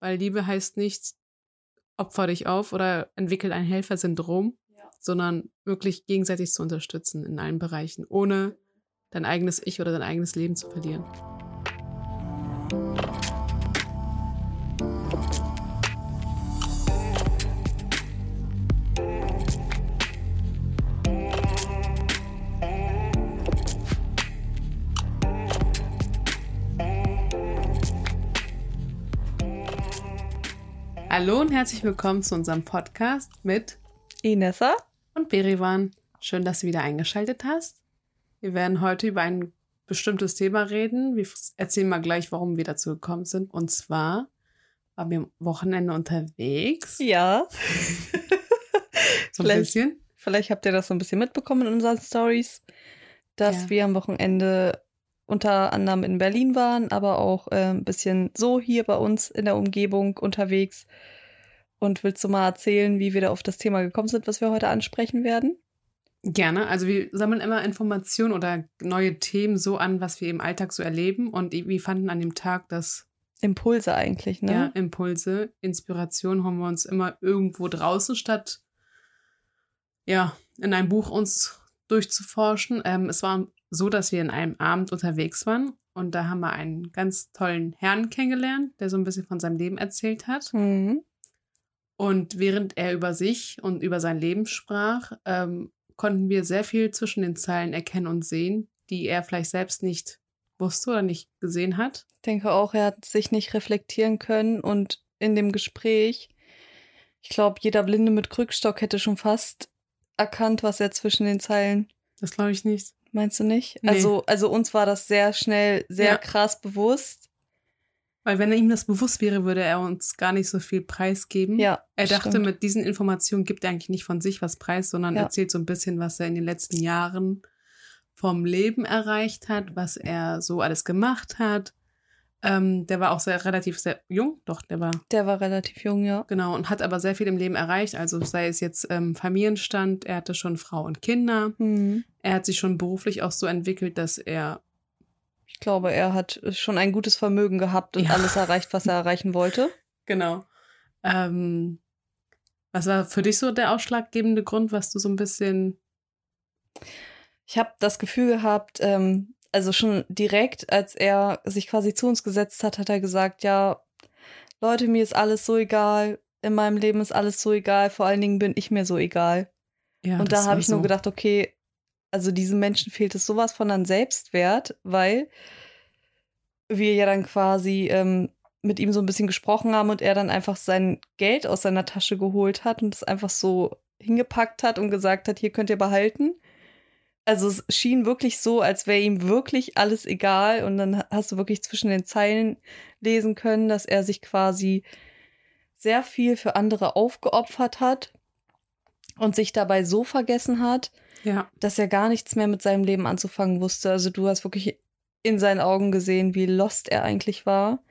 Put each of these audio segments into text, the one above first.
Weil Liebe heißt nicht, opfer dich auf oder entwickel ein Helfersyndrom, ja. sondern wirklich gegenseitig zu unterstützen in allen Bereichen, ohne dein eigenes Ich oder dein eigenes Leben zu verlieren. Hallo und herzlich willkommen zu unserem Podcast mit Inessa und Berivan. Schön, dass du wieder eingeschaltet hast. Wir werden heute über ein bestimmtes Thema reden. Wir erzählen mal gleich, warum wir dazu gekommen sind. Und zwar waren wir am Wochenende unterwegs. Ja. so ein bisschen. Vielleicht habt ihr das so ein bisschen mitbekommen in unseren Stories, dass ja. wir am Wochenende unter anderem in Berlin waren, aber auch äh, ein bisschen so hier bei uns in der Umgebung unterwegs. Und willst du mal erzählen, wie wir da auf das Thema gekommen sind, was wir heute ansprechen werden? Gerne. Also wir sammeln immer Informationen oder neue Themen so an, was wir im Alltag so erleben. Und wir fanden an dem Tag das Impulse eigentlich, ne? Ja, Impulse, Inspiration holen wir uns immer irgendwo draußen statt ja in einem Buch uns durchzuforschen. Ähm, es war so, dass wir in einem Abend unterwegs waren und da haben wir einen ganz tollen Herrn kennengelernt, der so ein bisschen von seinem Leben erzählt hat. Mhm. Und während er über sich und über sein Leben sprach, ähm, konnten wir sehr viel zwischen den Zeilen erkennen und sehen, die er vielleicht selbst nicht wusste oder nicht gesehen hat. Ich denke auch, er hat sich nicht reflektieren können und in dem Gespräch, ich glaube, jeder Blinde mit Krückstock hätte schon fast erkannt, was er zwischen den Zeilen. Das glaube ich nicht. Meinst du nicht? Nee. Also, also uns war das sehr schnell, sehr ja. krass bewusst. Weil wenn ihm das bewusst wäre, würde er uns gar nicht so viel preisgeben. Ja. Er dachte, stimmt. mit diesen Informationen gibt er eigentlich nicht von sich was preis, sondern ja. erzählt so ein bisschen, was er in den letzten Jahren vom Leben erreicht hat, was er so alles gemacht hat. Ähm, der war auch sehr relativ sehr jung, doch, der war. Der war relativ jung, ja. Genau, und hat aber sehr viel im Leben erreicht. Also sei es jetzt ähm, Familienstand, er hatte schon Frau und Kinder. Mhm. Er hat sich schon beruflich auch so entwickelt, dass er. Ich glaube, er hat schon ein gutes Vermögen gehabt und ja. alles erreicht, was er erreichen wollte. Genau. Ähm, was war für dich so der ausschlaggebende Grund, was du so ein bisschen. Ich habe das Gefühl gehabt, ähm, also schon direkt, als er sich quasi zu uns gesetzt hat, hat er gesagt, ja, Leute, mir ist alles so egal, in meinem Leben ist alles so egal, vor allen Dingen bin ich mir so egal. Ja, und da habe ich so. nur gedacht, okay, also diesem Menschen fehlt es sowas von an Selbstwert, weil wir ja dann quasi ähm, mit ihm so ein bisschen gesprochen haben und er dann einfach sein Geld aus seiner Tasche geholt hat und es einfach so hingepackt hat und gesagt hat, hier könnt ihr behalten also es schien wirklich so, als wäre ihm wirklich alles egal. Und dann hast du wirklich zwischen den Zeilen lesen können, dass er sich quasi sehr viel für andere aufgeopfert hat und sich dabei so vergessen hat, ja. dass er gar nichts mehr mit seinem Leben anzufangen wusste. Also du hast wirklich in seinen Augen gesehen, wie lost er eigentlich war.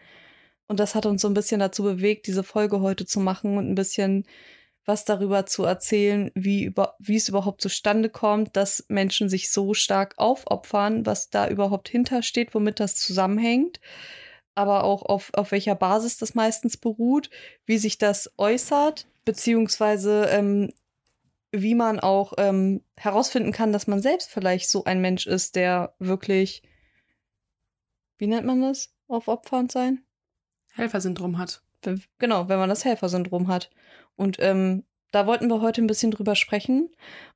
Und das hat uns so ein bisschen dazu bewegt, diese Folge heute zu machen und ein bisschen was darüber zu erzählen, wie, über, wie es überhaupt zustande kommt, dass Menschen sich so stark aufopfern, was da überhaupt hintersteht, womit das zusammenhängt, aber auch auf, auf welcher Basis das meistens beruht, wie sich das äußert, beziehungsweise ähm, wie man auch ähm, herausfinden kann, dass man selbst vielleicht so ein Mensch ist, der wirklich, wie nennt man das, aufopfernd sein? Helfersyndrom hat. Genau, wenn man das Helfersyndrom hat. Und ähm, da wollten wir heute ein bisschen drüber sprechen.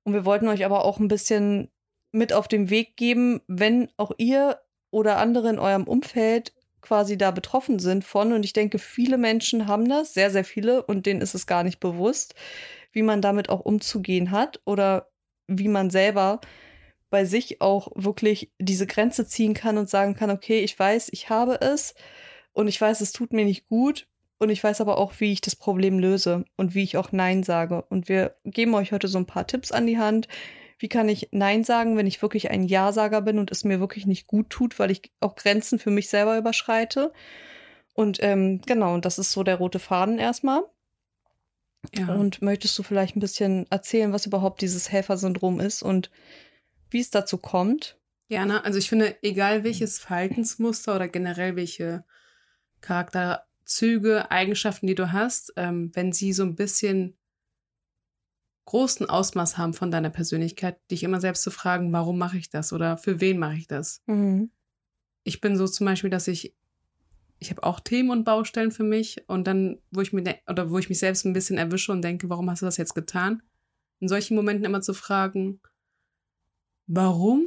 Und wir wollten euch aber auch ein bisschen mit auf den Weg geben, wenn auch ihr oder andere in eurem Umfeld quasi da betroffen sind von. Und ich denke, viele Menschen haben das, sehr, sehr viele, und denen ist es gar nicht bewusst, wie man damit auch umzugehen hat oder wie man selber bei sich auch wirklich diese Grenze ziehen kann und sagen kann, okay, ich weiß, ich habe es und ich weiß, es tut mir nicht gut und ich weiß aber auch, wie ich das Problem löse und wie ich auch Nein sage. Und wir geben euch heute so ein paar Tipps an die Hand. Wie kann ich Nein sagen, wenn ich wirklich ein Ja-Sager bin und es mir wirklich nicht gut tut, weil ich auch Grenzen für mich selber überschreite? Und ähm, genau, und das ist so der rote Faden erstmal. Ja. Und möchtest du vielleicht ein bisschen erzählen, was überhaupt dieses Helfersyndrom ist und wie es dazu kommt? Gerne. Also ich finde, egal welches Verhaltensmuster oder generell welche Charakter Züge, Eigenschaften, die du hast, ähm, wenn sie so ein bisschen großen Ausmaß haben von deiner Persönlichkeit, dich immer selbst zu fragen, warum mache ich das oder für wen mache ich das? Mhm. Ich bin so zum Beispiel, dass ich, ich habe auch Themen und Baustellen für mich und dann, wo ich mir de- oder wo ich mich selbst ein bisschen erwische und denke, warum hast du das jetzt getan? In solchen Momenten immer zu fragen, warum?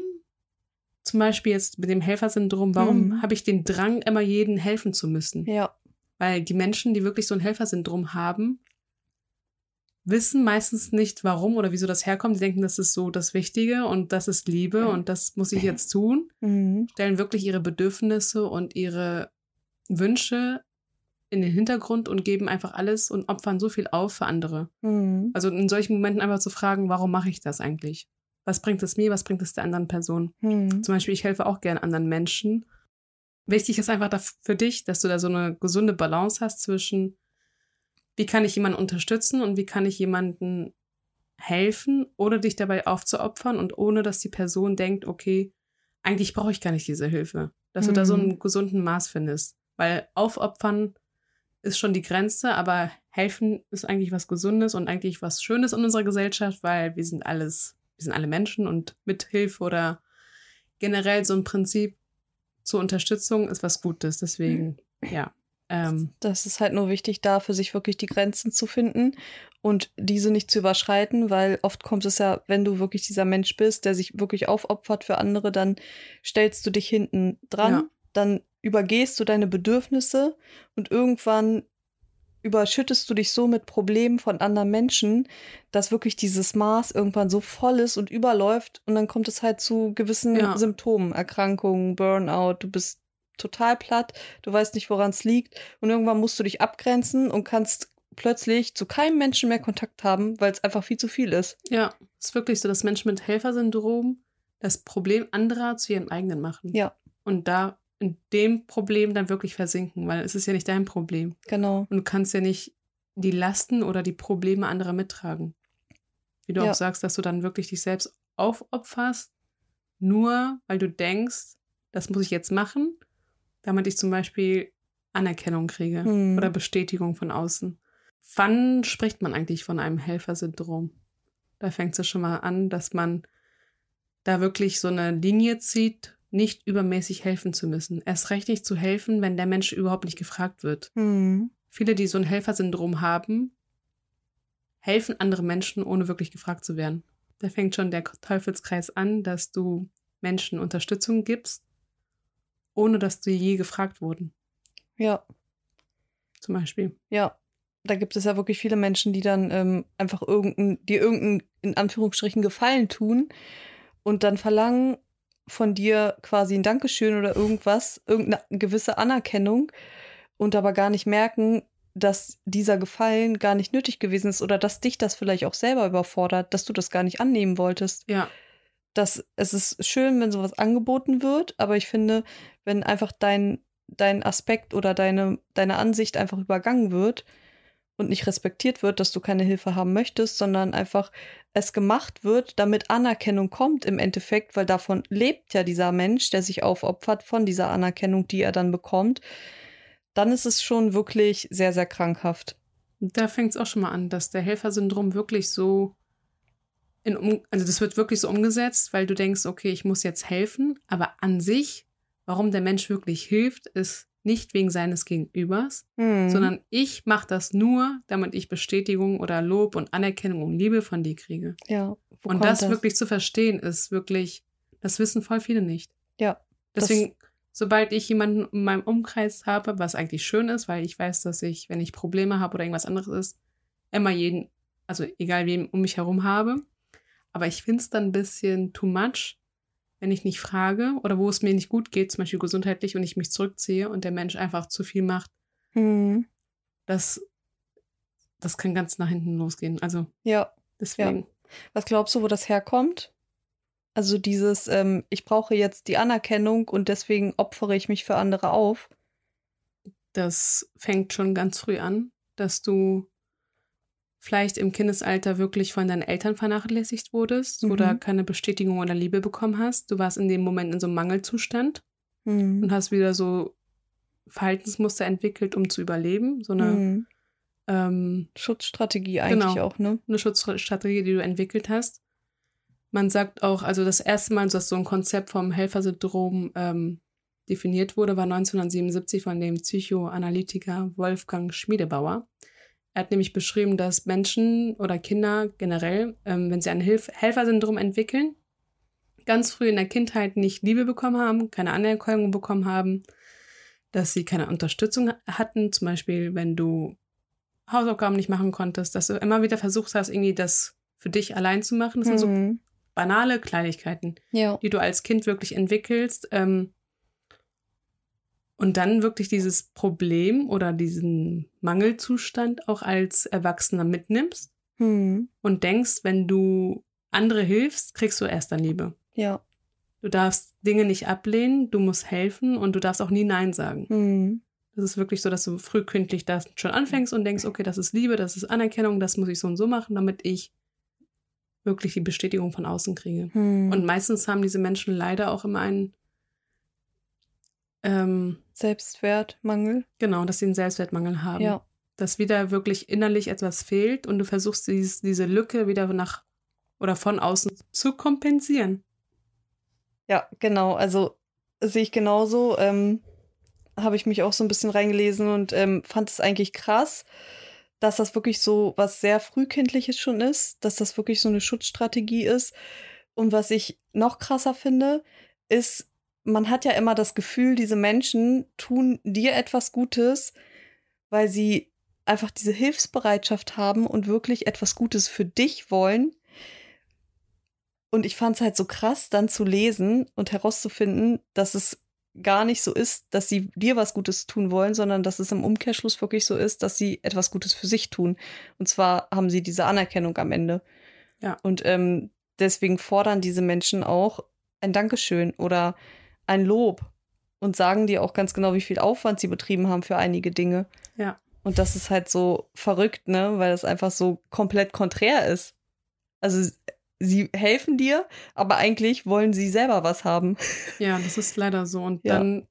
Zum Beispiel jetzt mit dem Helfersyndrom, warum Mhm. habe ich den Drang, immer jedem helfen zu müssen? Ja. Weil die Menschen, die wirklich so ein Helfersyndrom haben, wissen meistens nicht, warum oder wieso das herkommt. Die denken, das ist so das Wichtige und das ist Liebe und das muss ich jetzt tun. Mhm. Stellen wirklich ihre Bedürfnisse und ihre Wünsche in den Hintergrund und geben einfach alles und opfern so viel auf für andere. Mhm. Also in solchen Momenten einfach zu fragen, warum mache ich das eigentlich? Was bringt es mir, was bringt es der anderen Person? Mhm. Zum Beispiel, ich helfe auch gern anderen Menschen. Wichtig ist einfach für dich, dass du da so eine gesunde Balance hast zwischen, wie kann ich jemanden unterstützen und wie kann ich jemanden helfen, ohne dich dabei aufzuopfern und ohne, dass die Person denkt, okay, eigentlich brauche ich gar nicht diese Hilfe. Dass du da so Mhm. einen gesunden Maß findest. Weil aufopfern ist schon die Grenze, aber helfen ist eigentlich was Gesundes und eigentlich was Schönes in unserer Gesellschaft, weil wir sind alles, wir sind alle Menschen und mit Hilfe oder generell so ein Prinzip zur Unterstützung ist was Gutes. Deswegen, ja. Ähm, Das ist halt nur wichtig, da für sich wirklich die Grenzen zu finden und diese nicht zu überschreiten, weil oft kommt es ja, wenn du wirklich dieser Mensch bist, der sich wirklich aufopfert für andere, dann stellst du dich hinten dran, Ja. dann übergehst du deine Bedürfnisse und irgendwann überschüttest du dich so mit Problemen von anderen Menschen, dass wirklich dieses Maß irgendwann so voll ist und überläuft und dann kommt es halt zu gewissen Ja. Symptomen, Erkrankungen, Burnout, du bist total platt, du weißt nicht, woran es liegt und irgendwann musst du dich abgrenzen und kannst plötzlich zu keinem Menschen mehr Kontakt haben, weil es einfach viel zu viel ist. ja, es ist wirklich so, dass Menschen mit Helfersyndrom das Problem anderer zu ihrem eigenen machen. Ja, Und da in dem Problem dann wirklich versinken, weil es ist ja nicht dein Problem. genau. Und du kannst ja nicht die Lasten oder die Probleme anderer mittragen. Wie du Ja. auch sagst, dass du dann wirklich dich selbst aufopferst, nur weil du denkst, das muss ich jetzt machen, damit ich zum Beispiel Anerkennung kriege Hm. oder Bestätigung von außen. Wann spricht man eigentlich von einem Helfersyndrom? Da fängt es ja schon mal an, dass man da wirklich so eine Linie zieht, nicht übermäßig helfen zu müssen. Erst recht nicht zu helfen, wenn der Mensch überhaupt nicht gefragt wird. Hm. Viele, die so ein Helfersyndrom haben, helfen andere Menschen, ohne wirklich gefragt zu werden. Da fängt schon der Teufelskreis an, dass du Menschen Unterstützung gibst, ohne dass du je gefragt wurden, Ja, zum Beispiel. ja. Da gibt es ja wirklich viele Menschen, die dann ähm, einfach irgendein, die irgendein, in Anführungsstrichen, Gefallen tun und dann verlangen von dir quasi ein Dankeschön oder irgendwas, irgendeine gewisse Anerkennung und aber gar nicht merken, dass dieser Gefallen gar nicht nötig gewesen ist oder dass dich das vielleicht auch selber überfordert, dass du das gar nicht annehmen wolltest. Ja, dass es ist schön, wenn sowas angeboten wird, aber ich finde, wenn einfach dein, dein Aspekt oder deine, deine Ansicht einfach übergangen wird und nicht respektiert wird, dass du keine Hilfe haben möchtest, sondern einfach es gemacht wird, damit Anerkennung kommt im Endeffekt, weil davon lebt ja dieser Mensch, der sich aufopfert von dieser Anerkennung, die er dann bekommt, dann ist es schon wirklich sehr, sehr krankhaft. Da fängt es auch schon mal an, dass der Helfersyndrom wirklich so in also das wird wirklich so umgesetzt, weil du denkst, okay, ich muss jetzt helfen, aber an sich, warum der Mensch wirklich hilft, ist nicht wegen seines Gegenübers, Hm. sondern ich mache das nur, damit ich Bestätigung oder Lob und Anerkennung und Liebe von dir kriege. ja, und kommt das, wirklich zu verstehen, ist wirklich, das wissen voll viele nicht. Ja, das- Deswegen, sobald ich jemanden in meinem Umkreis habe, was eigentlich schön ist, weil ich weiß, dass ich, wenn ich Probleme habe oder irgendwas anderes ist, immer jeden, also egal wen um mich herum habe. Aber ich finde es dann ein bisschen too much, wenn ich nicht frage oder wo es mir nicht gut geht, zum Beispiel gesundheitlich, und ich mich zurückziehe und der Mensch einfach zu viel macht. Hm. Das, das kann ganz nach hinten losgehen. Also Ja. deswegen. Was glaubst du, wo das herkommt? Also dieses, ähm, ich brauche jetzt die Anerkennung und deswegen opfere ich mich für andere auf. Das fängt schon ganz früh an, dass du vielleicht im Kindesalter wirklich von deinen Eltern vernachlässigt wurdest Mhm. oder keine Bestätigung oder Liebe bekommen hast. Du warst in dem Moment in so einem Mangelzustand Hm. und hast wieder so Verhaltensmuster entwickelt, um zu überleben. So eine Mhm. ähm, Schutzstrategie eigentlich Genau. auch, ne? eine Schutzstrategie, die du entwickelt hast. Man sagt auch, also das erste Mal, dass so ein Konzept vom Helfersyndrom ähm, definiert wurde, war 1977 von dem Psychoanalytiker Wolfgang Schmiedebauer. Er hat nämlich beschrieben, dass Menschen oder Kinder generell, ähm, wenn sie ein Hilf Helfersyndrom entwickeln, ganz früh in der Kindheit nicht Liebe bekommen haben, keine Anerkennung bekommen haben, dass sie keine Unterstützung hatten, zum Beispiel wenn du Hausaufgaben nicht machen konntest, dass du immer wieder versucht hast, irgendwie das für dich allein zu machen. Das sind so Mhm. banale Kleinigkeiten, Ja. die du als Kind wirklich entwickelst. Ähm, und dann wirklich dieses Problem oder diesen Mangelzustand auch als Erwachsener mitnimmst Mhm. und denkst, wenn du andere hilfst, kriegst du erst dann Liebe. Ja. Du darfst Dinge nicht ablehnen, du musst helfen und du darfst auch nie Nein sagen. Mhm. Das ist wirklich so, dass du frühkindlich das schon anfängst und denkst, okay, das ist Liebe, das ist Anerkennung, das muss ich so und so machen, damit ich wirklich die Bestätigung von außen kriege. Mhm. Und meistens haben diese Menschen leider auch immer einen, ähm, Selbstwertmangel. genau, dass sie einen Selbstwertmangel haben. Ja. Dass wieder wirklich innerlich etwas fehlt und du versuchst, dieses, diese Lücke wieder nach oder von außen zu kompensieren. Ja, genau. Also sehe ich genauso. Ähm, Habe ich mich auch so ein bisschen reingelesen und ähm, fand es eigentlich krass, dass das wirklich so was sehr frühkindliches schon ist, dass das wirklich so eine Schutzstrategie ist. Und was ich noch krasser finde, ist, man hat ja immer das Gefühl, diese Menschen tun dir etwas Gutes, weil sie einfach diese Hilfsbereitschaft haben und wirklich etwas Gutes für dich wollen. Und ich fand es halt so krass, dann zu lesen und herauszufinden, dass es gar nicht so ist, dass sie dir was Gutes tun wollen, sondern dass es im Umkehrschluss wirklich so ist, dass sie etwas Gutes für sich tun. Und zwar haben sie diese Anerkennung am Ende. Ja. Und ähm, deswegen fordern diese Menschen auch ein Dankeschön oder ein Lob und sagen dir auch ganz genau, wie viel Aufwand sie betrieben haben für einige Dinge. Ja. Und das ist halt so verrückt, ne, weil das einfach so komplett konträr ist. Also sie helfen dir, aber eigentlich wollen sie selber was haben. Ja, das ist leider so. Und Ja. dann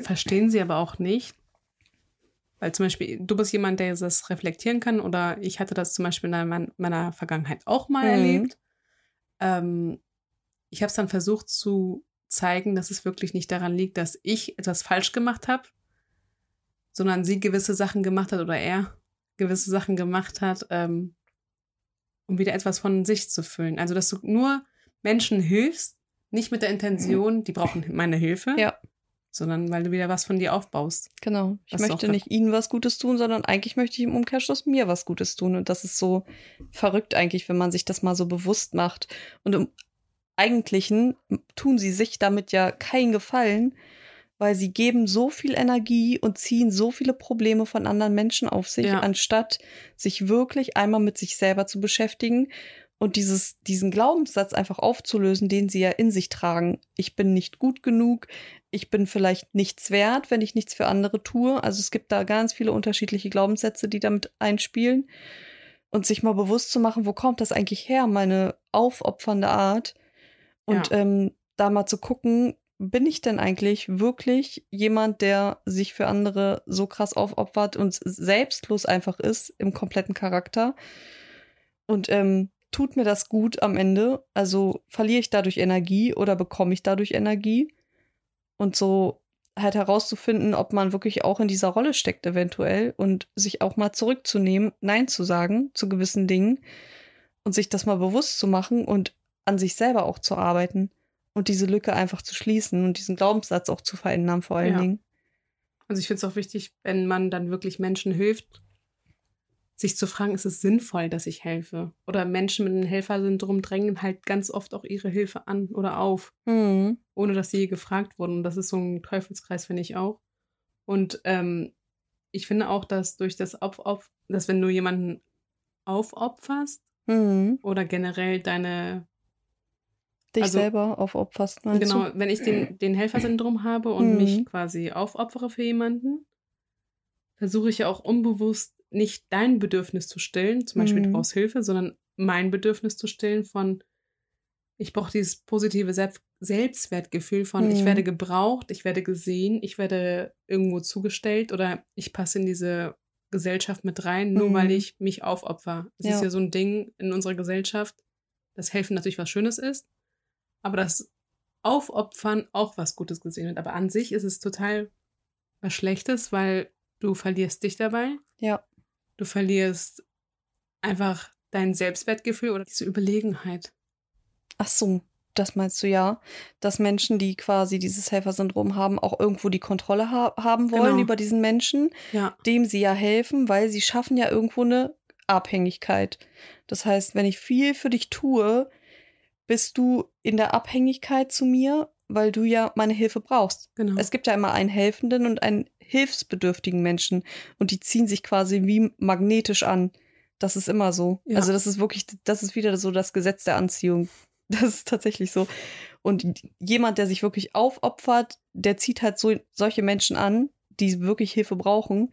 verstehen sie aber auch nicht, weil zum Beispiel du bist jemand, der das reflektieren kann oder ich hatte das zum Beispiel in meiner, Vergangenheit auch mal Mhm. erlebt. Ähm, ich habe es dann versucht zu zeigen, dass es wirklich nicht daran liegt, dass ich etwas falsch gemacht habe, sondern sie gewisse Sachen gemacht hat oder er gewisse Sachen gemacht hat, ähm, um wieder etwas von sich zu füllen. Also, dass du nur Menschen hilfst, nicht mit der Intention, die brauchen meine Hilfe, Ja. sondern weil du wieder was von dir aufbaust. Genau. Ich möchte nicht ihnen was Gutes tun, sondern eigentlich möchte ich im Umkehrschluss mir was Gutes tun. Und das ist so verrückt eigentlich, wenn man sich das mal so bewusst macht. Und im Eigentlichen tun sie sich damit ja keinen Gefallen, weil sie geben so viel Energie und ziehen so viele Probleme von anderen Menschen auf sich, Ja. anstatt sich wirklich einmal mit sich selber zu beschäftigen und dieses, diesen Glaubenssatz einfach aufzulösen, den sie ja in sich tragen. Ich bin nicht gut genug, ich bin vielleicht nichts wert, wenn ich nichts für andere tue. Also es gibt da ganz viele unterschiedliche Glaubenssätze, die damit einspielen. Und sich mal bewusst zu machen, wo kommt das eigentlich her, meine aufopfernde Art. Und Ja. ähm, da mal zu gucken, bin ich denn eigentlich wirklich jemand, der sich für andere so krass aufopfert und selbstlos einfach ist im kompletten Charakter? Und ähm, tut mir das gut am Ende? Also verliere ich dadurch Energie oder bekomme ich dadurch Energie? Und so halt herauszufinden, ob man wirklich auch in dieser Rolle steckt eventuell und sich auch mal zurückzunehmen, Nein zu sagen zu gewissen Dingen und sich das mal bewusst zu machen und an sich selber auch zu arbeiten und diese Lücke einfach zu schließen und diesen Glaubenssatz auch zu verändern vor allen Ja. Dingen. Also ich finde es auch wichtig, wenn man dann wirklich Menschen hilft, sich zu fragen, ist es sinnvoll, dass ich helfe? Oder Menschen mit einem Helfersyndrom drängen halt ganz oft auch ihre Hilfe an oder auf, Mhm. ohne dass sie je gefragt wurden. Und das ist so ein Teufelskreis, finde ich auch. Und ähm, ich finde auch, dass durch das auf, auf, dass wenn du jemanden aufopferst Mhm. oder generell deine Dich Also- selber aufopferst. Genau, Du? wenn ich den, den Helfersyndrom habe und Mhm. mich quasi aufopfere für jemanden, versuche ich ja auch unbewusst nicht dein Bedürfnis zu stillen, zum Beispiel Mhm. brauchst Hilfe, sondern mein Bedürfnis zu stillen von, Ich brauche dieses positive Selbst Selbstwertgefühl von, Mhm. ich werde gebraucht, ich werde gesehen, ich werde irgendwo zugestellt oder ich passe in diese Gesellschaft mit rein, nur Mhm. weil ich mich aufopfer. Es Ja. ist ja so ein Ding in unserer Gesellschaft, dass Helfen natürlich was Schönes ist, aber das Aufopfern auch was Gutes gesehen wird. Aber an sich ist es total was Schlechtes, weil du verlierst dich dabei. Ja. Du verlierst einfach dein Selbstwertgefühl oder diese Überlegenheit. Ach so, das meinst du ja, dass Menschen, die quasi dieses Helfersyndrom haben, auch irgendwo die Kontrolle ha haben wollen Genau. über diesen Menschen, Ja, dem sie ja helfen, weil sie schaffen ja irgendwo eine Abhängigkeit. Das heißt, wenn ich viel für dich tue, bist du in der Abhängigkeit zu mir, weil du ja meine Hilfe brauchst. genau. Es gibt ja immer einen helfenden und einen hilfsbedürftigen Menschen und die ziehen sich quasi wie magnetisch an. Das ist immer so. Ja. Also das ist wirklich, das ist wieder so das Gesetz der Anziehung. Das ist tatsächlich so. Und jemand, der sich wirklich aufopfert, der zieht halt so solche Menschen an, die wirklich Hilfe brauchen.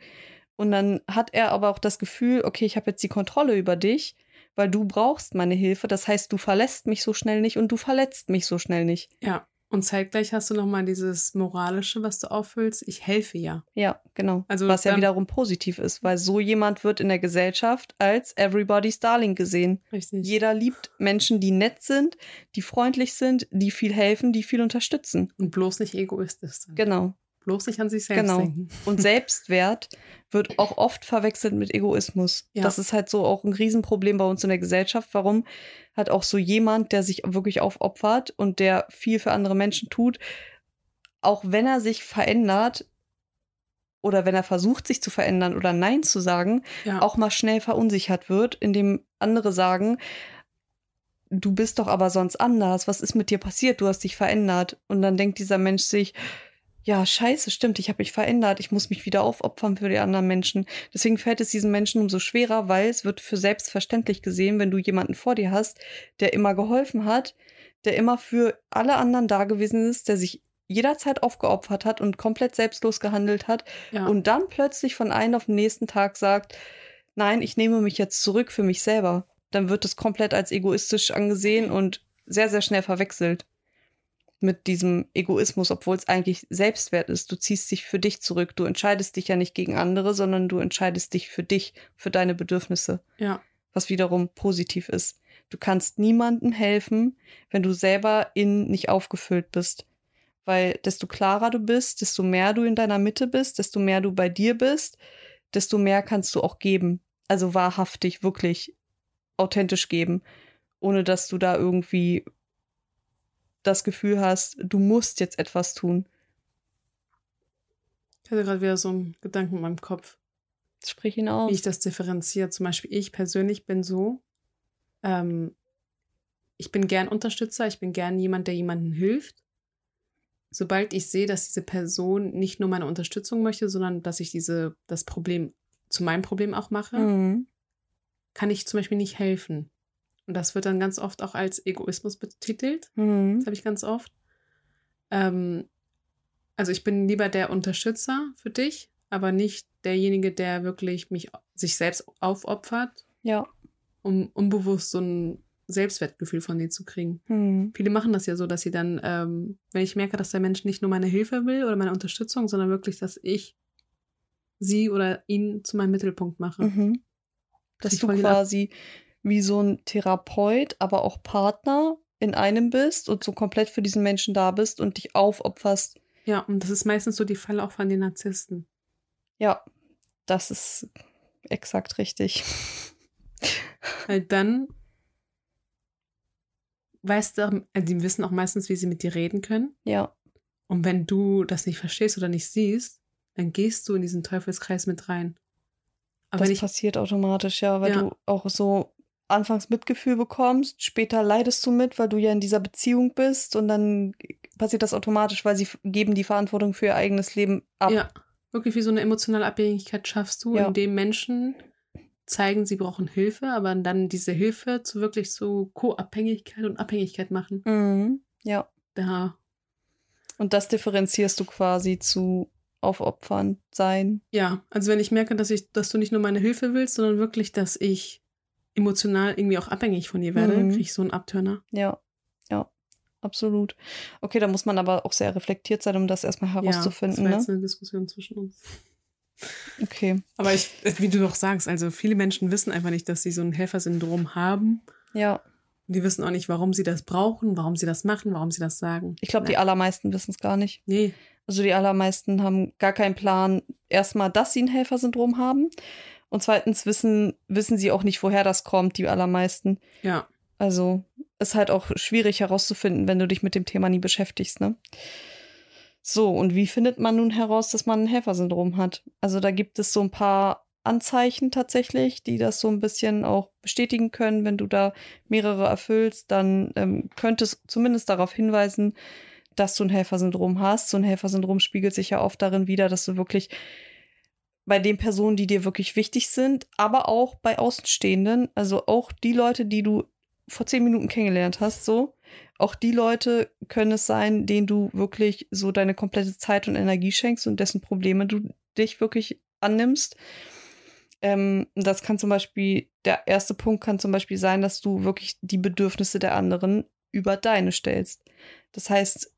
Und dann hat er aber auch das Gefühl, okay, ich habe jetzt die Kontrolle über dich, weil du brauchst meine Hilfe. Das heißt, du verlässt mich so schnell nicht und du verletzt mich so schnell nicht. Ja, und zeitgleich hast du nochmal dieses Moralische, was du auffüllst. Ich helfe ja. Ja, genau. Also Was ja wiederum positiv ist, weil so jemand wird in der Gesellschaft als Everybody's Darling gesehen. Richtig. Jeder liebt Menschen, die nett sind, die freundlich sind, die viel helfen, die viel unterstützen. und bloß nicht egoistisch sein. Genau. Bloß nicht an sich selbst Genau. denken. Und Selbstwert wird auch oft verwechselt mit Egoismus. Ja. Das ist halt so auch ein Riesenproblem bei uns in der Gesellschaft. Warum hat auch so jemand, der sich wirklich aufopfert und der viel für andere Menschen tut, auch wenn er sich verändert oder wenn er versucht, sich zu verändern oder Nein zu sagen, Ja, auch mal schnell verunsichert wird, indem andere sagen, du bist doch aber sonst anders, was ist mit dir passiert, du hast dich verändert. Und dann denkt dieser Mensch sich, ja, scheiße, stimmt, ich habe mich verändert, ich muss mich wieder aufopfern für die anderen Menschen. Deswegen fällt es diesen Menschen umso schwerer, weil es wird für selbstverständlich gesehen, wenn du jemanden vor dir hast, der immer geholfen hat, der immer für alle anderen da gewesen ist, der sich jederzeit aufgeopfert hat und komplett selbstlos gehandelt hat, ja. und dann plötzlich von einem auf den nächsten Tag sagt, nein, ich nehme mich jetzt zurück für mich selber, dann wird es komplett als egoistisch angesehen und sehr, sehr schnell verwechselt mit diesem Egoismus, obwohl es eigentlich Selbstwert ist. Du ziehst dich für dich zurück. Du entscheidest dich ja nicht gegen andere, sondern du entscheidest dich für dich, für deine Bedürfnisse, ja. was wiederum positiv ist. Du kannst niemandem helfen, wenn du selber in nicht aufgefüllt bist. Weil desto klarer du bist, desto mehr du in deiner Mitte bist, desto mehr du bei dir bist, desto mehr kannst du auch geben. Also wahrhaftig, wirklich authentisch geben, ohne dass du da irgendwie das Gefühl hast, du musst jetzt etwas tun. Ich hatte gerade wieder so einen Gedanken in meinem Kopf, Sprich ihn aus. wie ich das differenziere. Zum Beispiel, ich persönlich bin so, ähm, ich bin gern Unterstützer, ich bin gern jemand, der jemandem hilft. Sobald ich sehe, dass diese Person nicht nur meine Unterstützung möchte, sondern dass ich diese, das Problem zu meinem Problem auch mache, Mhm. kann ich zum Beispiel nicht helfen. Und das wird dann ganz oft auch als Egoismus betitelt. Mhm. Das habe ich ganz oft. Ähm, also ich bin lieber der Unterstützer für dich, aber nicht derjenige, der wirklich mich sich selbst aufopfert, Ja. um unbewusst so ein Selbstwertgefühl von dir zu kriegen. Mhm. Viele machen das ja so, dass sie dann, ähm, wenn ich merke, dass der Mensch nicht nur meine Hilfe will oder meine Unterstützung, sondern wirklich, dass ich sie oder ihn zu meinem Mittelpunkt mache. Mhm. Dass Krieg du Ab- quasi wie so ein Therapeut, aber auch Partner in einem bist und so komplett für diesen Menschen da bist und dich aufopferst. Ja, und das ist meistens so die Falle auch von den Narzissten. Ja, das ist exakt richtig. Weil dann weißt du, äh, die wissen auch meistens, wie sie mit dir reden können. Ja, Und wenn du das nicht verstehst oder nicht siehst, dann gehst du in diesen Teufelskreis mit rein. Aber das ich, passiert automatisch, ja, weil Ja. du auch so anfangs Mitgefühl bekommst, später leidest du mit, weil du ja in dieser Beziehung bist und dann passiert das automatisch, weil sie geben die Verantwortung für ihr eigenes Leben ab. ja, wirklich wie so eine emotionale Abhängigkeit schaffst du, Ja. indem Menschen zeigen, sie brauchen Hilfe, aber dann diese Hilfe zu wirklich so Co-Abhängigkeit und Abhängigkeit machen. Mhm. Ja, Da, und das differenzierst du quasi zu aufopfernd sein. ja, also wenn ich merke, dass ich, dass du nicht nur meine Hilfe willst, sondern wirklich, dass ich emotional irgendwie auch abhängig von dir werde, Mhm. kriege ich so einen Abtörner. Ja, ja. absolut. Okay, da muss man aber auch sehr reflektiert sein, um das erstmal herauszufinden. Ja, das war ne? jetzt eine Diskussion zwischen uns. Okay. Aber ich, wie du doch sagst, also viele Menschen wissen einfach nicht, dass sie so ein Helfersyndrom haben. Ja. Und die wissen auch nicht, warum sie das brauchen, warum sie das machen, warum sie das sagen. Ich glaube, die allermeisten wissen es gar nicht. Nee. Also die allermeisten haben gar keinen Plan, erstmal, dass sie ein Helfersyndrom haben. Und zweitens wissen, wissen sie auch nicht, woher das kommt, die allermeisten. Ja. Also ist halt auch schwierig herauszufinden, wenn du dich mit dem Thema nie beschäftigst, ne? So, und wie findet man nun heraus, dass man ein Helfersyndrom hat? Also da gibt es so ein paar Anzeichen tatsächlich, die das so ein bisschen auch bestätigen können. Wenn du da mehrere erfüllst, dann ähm, könnte es zumindest darauf hinweisen, dass du ein Helfersyndrom hast. So ein Helfersyndrom spiegelt sich ja oft darin wider, dass du wirklich bei den Personen, die dir wirklich wichtig sind, aber auch bei Außenstehenden, also auch die Leute, die du vor zehn Minuten kennengelernt hast, so, auch die Leute können es sein, denen du wirklich so deine komplette Zeit und Energie schenkst und dessen Probleme du dich wirklich annimmst. Ähm, das kann zum Beispiel, der erste Punkt kann zum Beispiel sein, dass du wirklich die Bedürfnisse der anderen über deine stellst. Das heißt,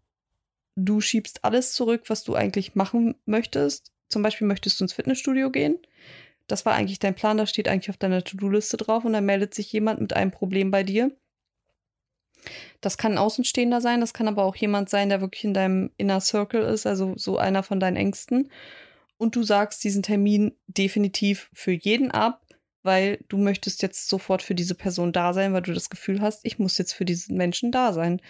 du schiebst alles zurück, was du eigentlich machen möchtest. Zum Beispiel möchtest du ins Fitnessstudio gehen. Das war eigentlich dein Plan, das steht eigentlich auf deiner To-Do-Liste drauf und dann meldet sich jemand mit einem Problem bei dir. Das kann ein Außenstehender sein, das kann aber auch jemand sein, der wirklich in deinem Inner Circle ist, also so einer von deinen Ängsten. Und du sagst diesen Termin definitiv für jeden ab, weil du möchtest jetzt sofort für diese Person da sein, weil du das Gefühl hast, ich muss jetzt für diesen Menschen da sein.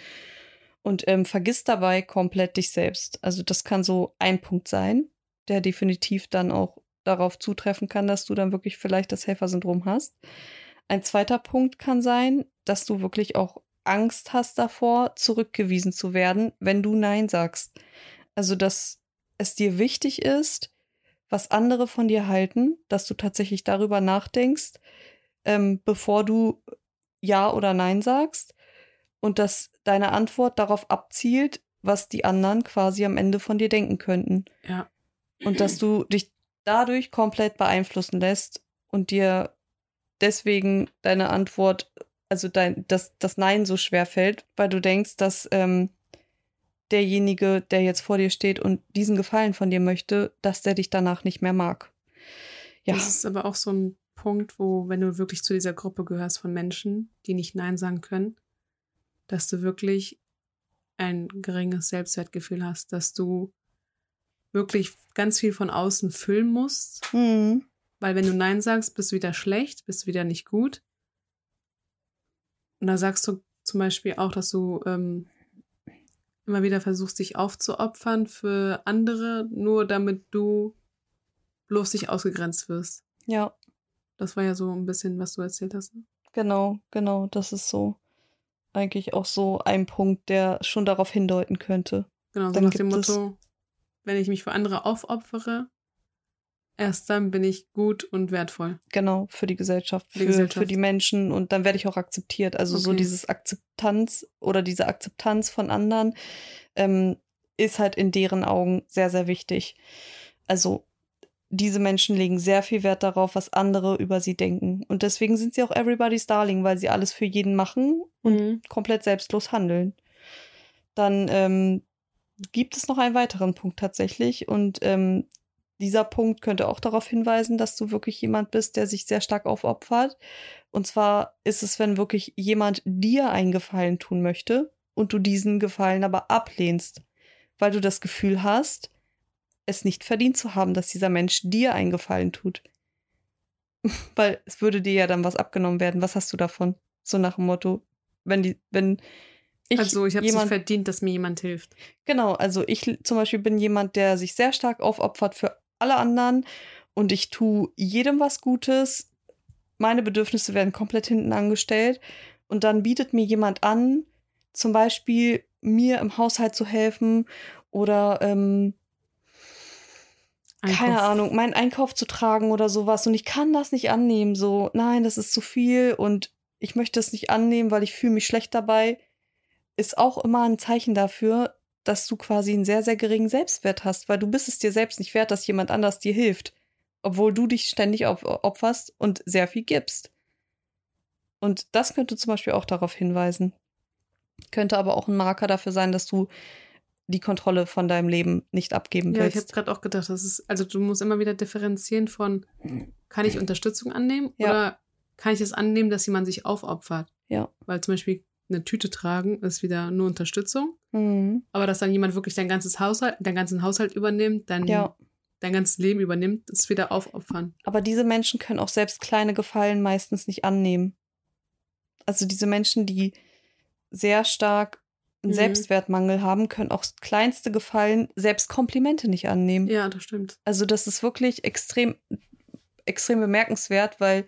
Und ähm, vergiss dabei komplett dich selbst. Also das kann so ein Punkt sein, der definitiv dann auch darauf zutreffen kann, dass du dann wirklich vielleicht das Helfersyndrom hast. Ein zweiter Punkt kann sein, dass du wirklich auch Angst hast davor, zurückgewiesen zu werden, wenn du Nein sagst. Also, dass es dir wichtig ist, was andere von dir halten, dass du tatsächlich darüber nachdenkst, ähm, bevor du Ja oder Nein sagst und dass deine Antwort darauf abzielt, was die anderen quasi am Ende von dir denken könnten. Ja. Und dass du dich dadurch komplett beeinflussen lässt und dir deswegen deine Antwort, also dein, das, das Nein so schwer fällt, weil du denkst, dass ähm, derjenige, der jetzt vor dir steht und diesen Gefallen von dir möchte, dass der dich danach nicht mehr mag. Ja. Das ist aber auch so ein Punkt, wo, wenn du wirklich zu dieser Gruppe gehörst von Menschen, die nicht Nein sagen können, dass du wirklich ein geringes Selbstwertgefühl hast, dass du wirklich ganz viel von außen füllen musst. Mhm. Weil wenn du Nein sagst, bist du wieder schlecht, bist du wieder nicht gut. Und da sagst du zum Beispiel auch, dass du ähm, immer wieder versuchst, dich aufzuopfern für andere, nur damit du bloß nicht ausgegrenzt wirst. Ja. Das war ja so ein bisschen, was du erzählt hast. Ne? Genau, genau. Das ist so eigentlich auch so ein Punkt, der schon darauf hindeuten könnte. Genau, so dann nach dem Motto, wenn ich mich für andere aufopfere, erst dann bin ich gut und wertvoll. Genau, für die Gesellschaft, für, die, Gesellschaft. für die Menschen und dann werde ich auch akzeptiert. Also okay. so dieses Akzeptanz oder diese Akzeptanz von anderen ähm, ist halt in deren Augen sehr, sehr wichtig. Also diese Menschen legen sehr viel Wert darauf, was andere über sie denken. Und deswegen sind sie auch everybody's darling, weil sie alles für jeden machen und mhm. komplett selbstlos handeln. Dann ähm, gibt es noch einen weiteren Punkt tatsächlich. Und ähm, dieser Punkt könnte auch darauf hinweisen, dass du wirklich jemand bist, der sich sehr stark aufopfert. Und zwar ist es, wenn wirklich jemand dir einen Gefallen tun möchte und du diesen Gefallen aber ablehnst, weil du das Gefühl hast, es nicht verdient zu haben, dass dieser Mensch dir einen Gefallen tut. weil es würde dir ja dann was abgenommen werden. Was hast du davon? So nach dem Motto, wenn die, wenn ich also ich habe es verdient, dass mir jemand hilft. Genau, also ich zum Beispiel bin jemand, der sich sehr stark aufopfert für alle anderen und ich tue jedem was Gutes. Meine Bedürfnisse werden komplett hinten angestellt und dann bietet mir jemand an, zum Beispiel mir im Haushalt zu helfen oder ähm, keine Ahnung, meinen Einkauf zu tragen oder sowas und ich kann das nicht annehmen. So, nein, das ist zu viel und ich möchte es nicht annehmen, weil ich fühle mich schlecht dabei ist auch immer ein Zeichen dafür, dass du quasi einen sehr, sehr geringen Selbstwert hast, weil du bist es dir selbst nicht wert, dass jemand anders dir hilft, obwohl du dich ständig opferst und sehr viel gibst. Und das könnte zum Beispiel auch darauf hinweisen. Könnte aber auch ein Marker dafür sein, dass du die Kontrolle von deinem Leben nicht abgeben Ja, willst. ich habe gerade auch gedacht, das ist, also du musst immer wieder differenzieren von, kann ich Unterstützung annehmen Ja. oder kann ich es annehmen, dass jemand sich aufopfert? Ja. Weil zum Beispiel eine Tüte tragen ist wieder nur Unterstützung, Mhm. aber dass dann jemand wirklich dein ganzes Haushalt, deinen ganzen Haushalt übernimmt, dein, Ja. dein ganzes Leben übernimmt, ist wieder aufopfern. Aber diese Menschen können auch selbst kleine Gefallen meistens nicht annehmen. Also diese Menschen, die sehr stark einen Mhm. Selbstwertmangel haben, können auch kleinste Gefallen, selbst Komplimente nicht annehmen. Ja, das stimmt. Also das ist wirklich extrem, extrem bemerkenswert, weil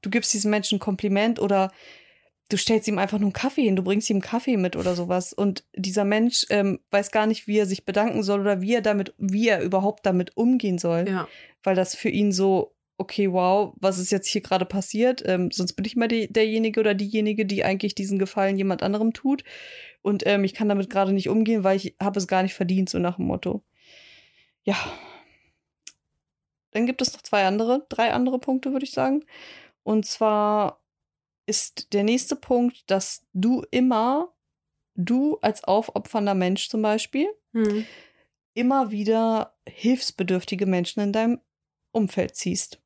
du gibst diesem Menschen ein Kompliment oder du stellst ihm einfach nur einen Kaffee hin, du bringst ihm einen Kaffee mit oder sowas und dieser Mensch ähm, weiß gar nicht, wie er sich bedanken soll oder wie er damit, wie er überhaupt damit umgehen soll, Ja. weil das für ihn so okay, wow, was ist jetzt hier gerade passiert? Ähm, sonst bin ich mal die, derjenige oder diejenige, die eigentlich diesen Gefallen jemand anderem tut. Und ähm, ich kann damit gerade nicht umgehen, weil ich habe es gar nicht verdient, so nach dem Motto. Ja. Dann gibt es noch zwei andere, drei andere Punkte, würde ich sagen. Und zwar ist der nächste Punkt, dass du immer, du als aufopfernder Mensch zum Beispiel, Hm. immer wieder hilfsbedürftige Menschen in deinem Umfeld ziehst.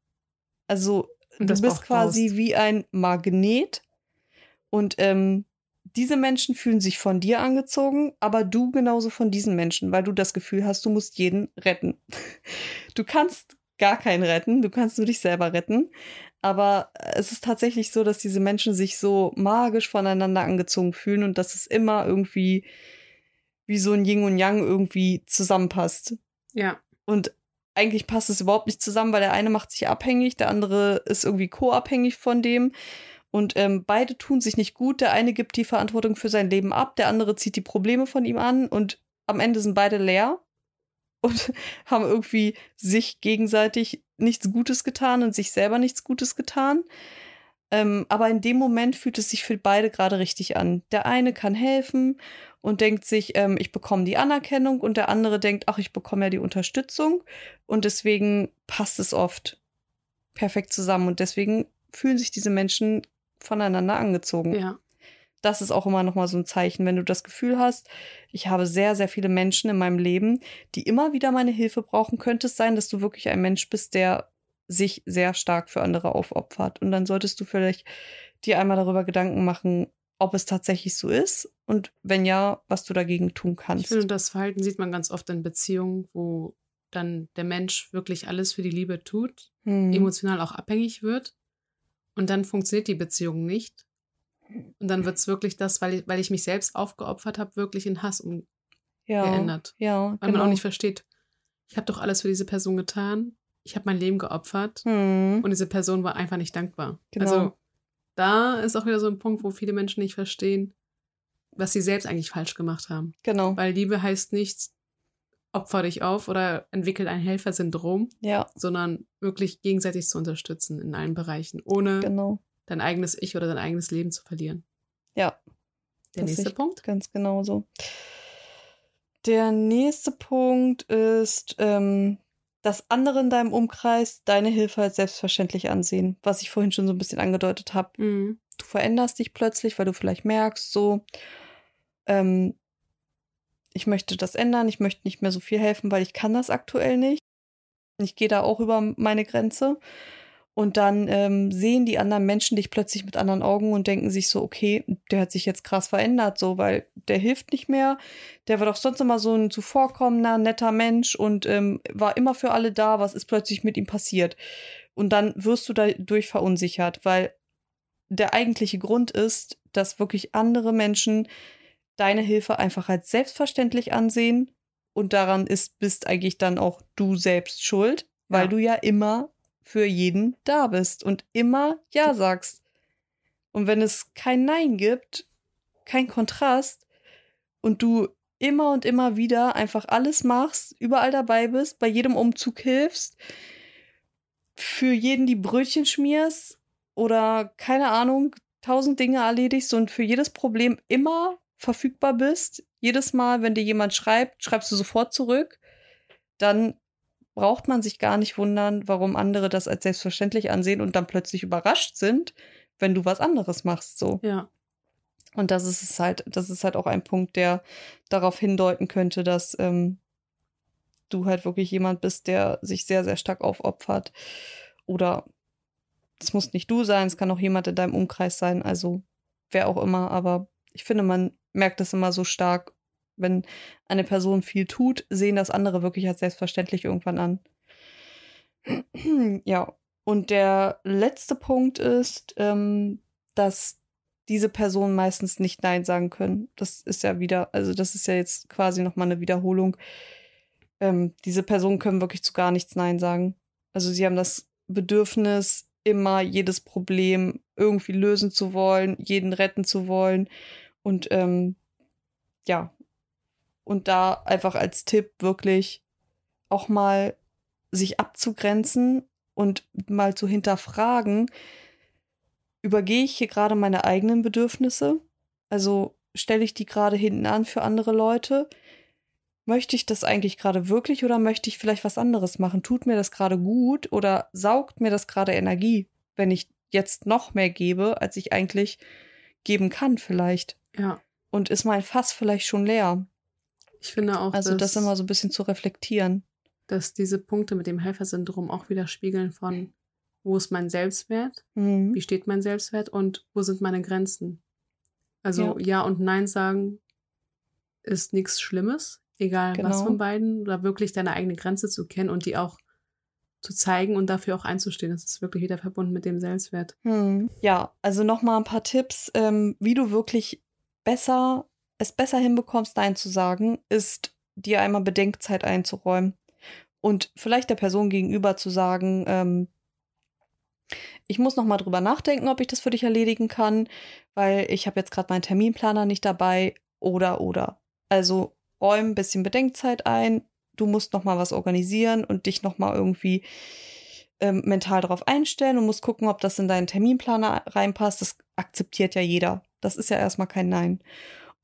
Also du bist auch quasi baust. wie ein Magnet und ähm, diese Menschen fühlen sich von dir angezogen, aber du genauso von diesen Menschen, weil du das Gefühl hast, du musst jeden retten. Du kannst gar keinen retten, du kannst nur dich selber retten. Aber es ist tatsächlich so, dass diese Menschen sich so magisch voneinander angezogen fühlen und dass es immer irgendwie wie so ein Yin und Yang irgendwie zusammenpasst. Ja. Und eigentlich passt es überhaupt nicht zusammen, weil der eine macht sich abhängig, der andere ist irgendwie co-abhängig von dem. Und ähm, beide tun sich nicht gut. Der eine gibt die Verantwortung für sein Leben ab, der andere zieht die Probleme von ihm an und am Ende sind beide leer und haben irgendwie sich gegenseitig nichts Gutes getan und sich selber nichts Gutes getan. Ähm, aber in dem Moment fühlt es sich für beide gerade richtig an. Der eine kann helfen und denkt sich, ähm, ich bekomme die Anerkennung und der andere denkt, ach, ich bekomme ja die Unterstützung und deswegen passt es oft perfekt zusammen und deswegen fühlen sich diese Menschen voneinander angezogen. Ja. Das ist auch immer noch mal so ein Zeichen, wenn du das Gefühl hast, ich habe sehr, sehr viele Menschen in meinem Leben, die immer wieder meine Hilfe brauchen, könnte es sein, dass du wirklich ein Mensch bist, der sich sehr stark für andere aufopfert. Und dann solltest du vielleicht dir einmal darüber Gedanken machen, ob es tatsächlich so ist und wenn ja, was du dagegen tun Ich kannst. finde, das Verhalten sieht man ganz oft in Beziehungen, wo dann der Mensch wirklich alles für die Liebe tut, Hm. emotional auch abhängig wird und dann funktioniert die Beziehung nicht. Und dann wird es wirklich das, weil ich, weil ich mich selbst aufgeopfert habe, wirklich in Hass umgeändert. ja, ja, Weil man auch nicht versteht, ich habe doch alles für diese Person getan, ich habe mein Leben geopfert Hm. und diese Person war einfach nicht dankbar. Genau. Also da ist auch wieder so ein Punkt, wo viele Menschen nicht verstehen, was sie selbst eigentlich falsch gemacht haben. Genau. Weil Liebe heißt nicht, opfer dich auf oder entwickel ein Helfersyndrom, Ja, sondern wirklich gegenseitig zu unterstützen in allen Bereichen, ohne genau. Dein eigenes Ich oder dein eigenes Leben zu verlieren. Ja. Der nächste Punkt. Ganz genau so. Der nächste Punkt ist, ähm, dass andere in deinem Umkreis deine Hilfe als selbstverständlich ansehen, was ich vorhin schon so ein bisschen angedeutet habe. Mhm. Du veränderst dich plötzlich, weil du vielleicht merkst, so, ähm, ich möchte das ändern, ich möchte nicht mehr so viel helfen, weil ich kann das aktuell nicht. Ich gehe da auch über meine Grenze. Und dann ähm, sehen die anderen Menschen dich plötzlich mit anderen Augen und denken sich so, okay, der hat sich jetzt krass verändert, so, weil der hilft nicht mehr. Der war doch sonst immer so ein zuvorkommender, netter Mensch und ähm, war immer für alle da. Was ist plötzlich mit ihm passiert? Und dann wirst du dadurch verunsichert, weil der eigentliche Grund ist, dass wirklich andere Menschen deine Hilfe einfach als selbstverständlich ansehen und daran ist, bist eigentlich dann auch du selbst schuld, weil Ja. du ja immer für jeden da bist und immer Ja sagst. Und wenn es kein Nein gibt, kein Kontrast und du immer und immer wieder einfach alles machst, überall dabei bist, bei jedem Umzug hilfst, für jeden die Brötchen schmierst oder keine Ahnung, tausend Dinge erledigst und für jedes Problem immer verfügbar bist, jedes Mal, wenn dir jemand schreibt, schreibst du sofort zurück, dann braucht man sich gar nicht wundern, warum andere das als selbstverständlich ansehen und dann plötzlich überrascht sind, wenn du was anderes machst, so. Ja. Und das ist es halt, das ist halt auch ein Punkt, der darauf hindeuten könnte, dass ähm, du halt wirklich jemand bist, der sich sehr, sehr stark aufopfert. Oder es muss nicht du sein, es kann auch jemand in deinem Umkreis sein, also wer auch immer, aber ich finde, man merkt das immer so stark, wenn eine Person viel tut, sehen das andere wirklich als selbstverständlich irgendwann an. ja, und der letzte Punkt ist, ähm, dass diese Personen meistens nicht Nein sagen können. Das ist ja wieder, also das ist ja jetzt quasi nochmal eine Wiederholung. Ähm, diese Personen können wirklich zu gar nichts Nein sagen. Also sie haben das Bedürfnis, immer jedes Problem irgendwie lösen zu wollen, jeden retten zu wollen. Und ähm, ja, und da einfach als Tipp wirklich auch mal sich abzugrenzen und mal zu hinterfragen, übergehe ich hier gerade meine eigenen Bedürfnisse? Also stelle ich die gerade hinten an für andere Leute? Möchte ich das eigentlich gerade wirklich oder möchte ich vielleicht was anderes machen? Tut mir das gerade gut oder saugt mir das gerade Energie, wenn ich jetzt noch mehr gebe, als ich eigentlich geben kann vielleicht? Ja. Und ist mein Fass vielleicht schon leer? Ich finde auch, also das immer so ein bisschen zu reflektieren. Dass diese Punkte mit dem Helfersyndrom auch widerspiegeln von, wo ist mein Selbstwert, Mhm. wie steht mein Selbstwert und wo sind meine Grenzen. Also Ja. ja, und Nein sagen ist nichts Schlimmes, egal was Genau. von beiden, oder wirklich deine eigene Grenze zu kennen und die auch zu zeigen und dafür auch einzustehen. Das ist wirklich wieder verbunden mit dem Selbstwert. Hm. Ja, also nochmal ein paar Tipps, ähm, wie du wirklich besser, es besser hinbekommst, Nein zu sagen, ist dir einmal Bedenkzeit einzuräumen und vielleicht der Person gegenüber zu sagen, ähm, ich muss noch mal drüber nachdenken, ob ich das für dich erledigen kann, weil ich habe jetzt gerade meinen Terminplaner nicht dabei oder oder. Also räum ein bisschen Bedenkzeit ein. Du musst noch mal was organisieren und dich noch mal irgendwie ähm, mental darauf einstellen und musst gucken, ob das in deinen Terminplaner reinpasst. Das akzeptiert ja jeder. Das ist ja erstmal kein Nein.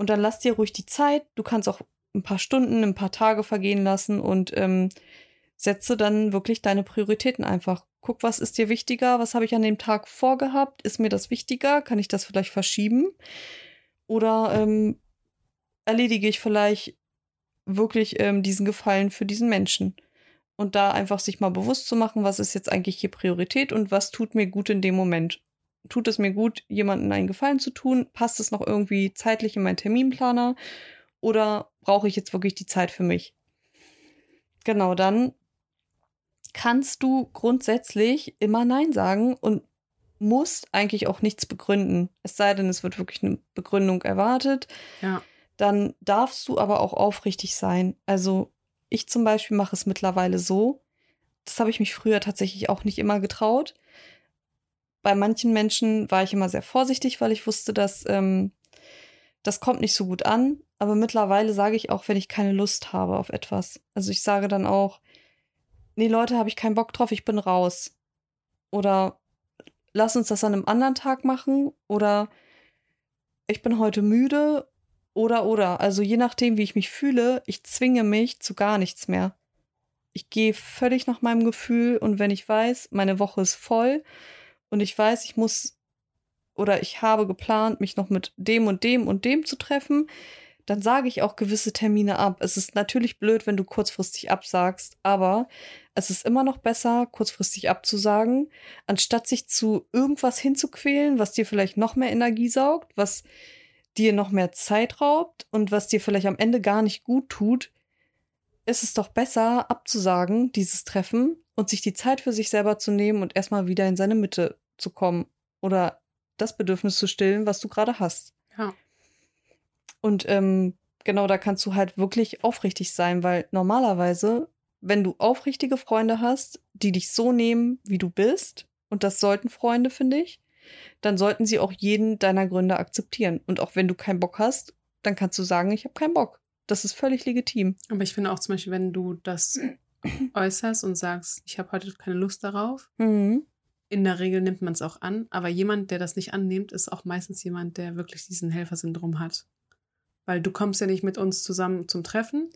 Und dann lass dir ruhig die Zeit. Du kannst auch ein paar Stunden, ein paar Tage vergehen lassen und ähm, setze dann wirklich deine Prioritäten einfach. Guck, was ist dir wichtiger? Was habe ich an dem Tag vorgehabt? Ist mir das wichtiger? Kann ich das vielleicht verschieben? Oder ähm, erledige ich vielleicht wirklich ähm, diesen Gefallen für diesen Menschen? Und da einfach sich mal bewusst zu machen, was ist jetzt eigentlich hier Priorität und was tut mir gut in dem Moment. Tut es mir gut, jemandem einen Gefallen zu tun? Passt es noch irgendwie zeitlich in meinen Terminplaner? Oder brauche ich jetzt wirklich die Zeit für mich? Genau, dann kannst du grundsätzlich immer Nein sagen und musst eigentlich auch nichts begründen. Es sei denn, es wird wirklich eine Begründung erwartet. Ja. Dann darfst du aber auch aufrichtig sein. Also ich zum Beispiel mache es mittlerweile so. Das habe ich mich früher tatsächlich auch nicht immer getraut. Bei manchen Menschen war ich immer sehr vorsichtig, weil ich wusste, dass ähm, das kommt nicht so gut an. Aber mittlerweile sage ich auch, wenn ich keine Lust habe auf etwas. Also ich sage dann auch, nee Leute, habe ich keinen Bock drauf, ich bin raus. Oder lass uns das an einem anderen Tag machen. Oder ich bin heute müde. Oder, oder. Also je nachdem, wie ich mich fühle, ich zwinge mich zu gar nichts mehr. Ich gehe völlig nach meinem Gefühl und wenn ich weiß, meine Woche ist voll und ich weiß, ich muss oder ich habe geplant, mich noch mit dem und dem und dem zu treffen, dann sage ich auch gewisse Termine ab. Es ist natürlich blöd, wenn du kurzfristig absagst, aber es ist immer noch besser, kurzfristig abzusagen, anstatt sich zu irgendwas hinzuquälen, was dir vielleicht noch mehr Energie saugt, was dir noch mehr Zeit raubt und was dir vielleicht am Ende gar nicht gut tut, ist es doch besser abzusagen, dieses Treffen und sich die Zeit für sich selber zu nehmen und erstmal wieder in seine Mitte zu kommen oder das Bedürfnis zu stillen, was du gerade hast. Ja. Und ähm, genau da kannst du halt wirklich aufrichtig sein, weil normalerweise, wenn du aufrichtige Freunde hast, die dich so nehmen, wie du bist, und das sollten Freunde, finde ich, dann sollten sie auch jeden deiner Gründe akzeptieren. Und auch wenn du keinen Bock hast, dann kannst du sagen, ich habe keinen Bock. Das ist völlig legitim. Aber ich finde auch zum Beispiel, wenn du das äußerst und sagst, ich habe heute keine Lust darauf, Mhm. In der Regel nimmt man es auch an. Aber jemand, der das nicht annimmt, ist auch meistens jemand, der wirklich diesen Helfersyndrom hat. Weil du kommst ja nicht mit uns zusammen zum Treffen.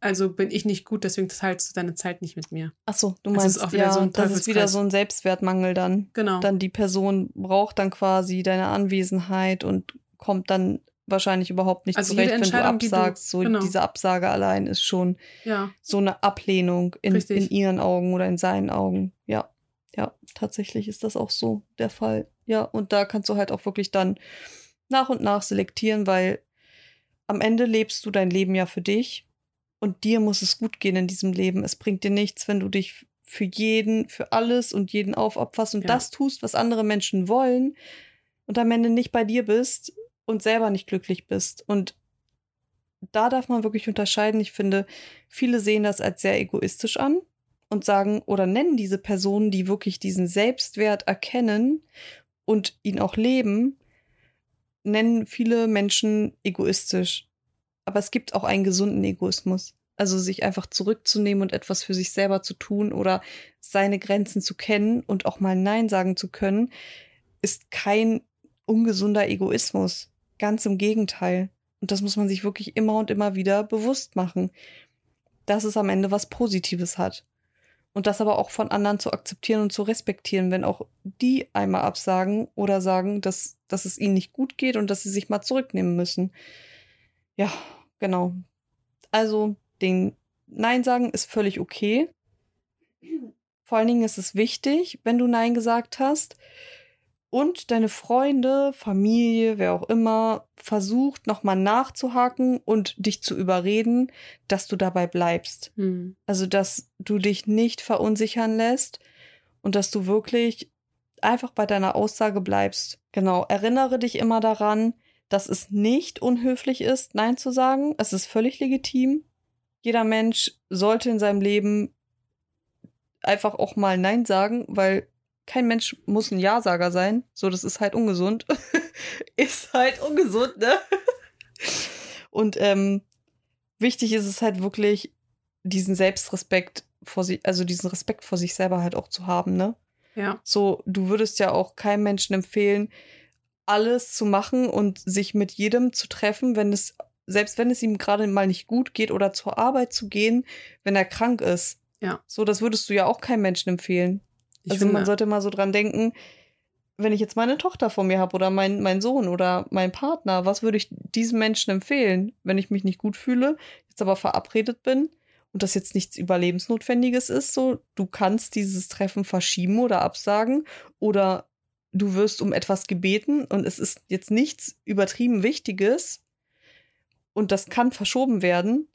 also bin ich nicht gut, deswegen teilst du deine Zeit nicht mit mir. Ach so, du meinst, auch wieder ja, so ein das ist wieder so ein Selbstwertmangel dann. Genau. Dann die Person braucht dann quasi deine Anwesenheit und kommt dann wahrscheinlich überhaupt nicht Also zurecht, wenn du Entscheidung, die du- absagst. so genau. diese Absage allein ist schon ja, so eine Ablehnung in, in ihren Augen oder in seinen Augen. Ja, ja, tatsächlich ist das auch so der Fall. Ja, und da kannst du halt auch wirklich dann nach und nach selektieren, weil am Ende lebst du dein Leben ja für dich und dir muss es gut gehen in diesem Leben. Es bringt dir nichts, wenn du dich für jeden, für alles und jeden aufopferst und Ja. das tust, was andere Menschen wollen und am Ende nicht bei dir bist und selber nicht glücklich bist. Und da darf man wirklich unterscheiden. Ich finde, viele sehen das als sehr egoistisch an und sagen oder nennen diese Personen, die wirklich diesen Selbstwert erkennen und ihn auch leben, nennen viele Menschen egoistisch. Aber es gibt auch einen gesunden Egoismus. Also sich einfach zurückzunehmen und etwas für sich selber zu tun oder seine Grenzen zu kennen und auch mal Nein sagen zu können, ist kein ungesunder Egoismus. Ganz im Gegenteil. Und das muss man sich wirklich immer und immer wieder bewusst machen, dass es am Ende was Positives hat. Und das aber auch von anderen zu akzeptieren und zu respektieren, wenn auch die einmal absagen oder sagen, dass, dass es ihnen nicht gut geht und dass sie sich mal zurücknehmen müssen. Ja, genau. Also, den Nein sagen ist völlig okay. Vor allen Dingen ist es wichtig, wenn du Nein gesagt hast und deine Freunde, Familie, wer auch immer, versucht nochmal nachzuhaken und dich zu überreden, dass du dabei bleibst. hm. Also, dass du dich nicht verunsichern lässt und dass du wirklich einfach bei deiner Aussage bleibst. Genau, erinnere dich immer daran, dass es nicht unhöflich ist, Nein zu sagen. Es ist völlig legitim. Jeder Mensch sollte in seinem Leben einfach auch mal Nein sagen, weil kein Mensch muss ein Ja-Sager sein. So, das ist halt ungesund. ist halt ungesund, ne? Und ähm, wichtig ist es halt wirklich, diesen Selbstrespekt vor sich, also diesen Respekt vor sich selber halt auch zu haben, ne? Ja, So, du würdest ja auch keinem Menschen empfehlen, alles zu machen und sich mit jedem zu treffen, wenn es, selbst wenn es ihm gerade mal nicht gut geht oder zur Arbeit zu gehen, wenn er krank ist. Ja. So, das würdest du ja auch keinem Menschen empfehlen. Ich also finde, man sollte mal so dran denken, wenn ich jetzt meine Tochter vor mir habe oder mein, mein Sohn oder mein Partner, was würde ich diesem Menschen empfehlen, wenn ich mich nicht gut fühle, jetzt aber verabredet bin und das jetzt nichts Überlebensnotwendiges ist, so du kannst dieses Treffen verschieben oder absagen oder du wirst um etwas gebeten und es ist jetzt nichts übertrieben Wichtiges und das kann verschoben werden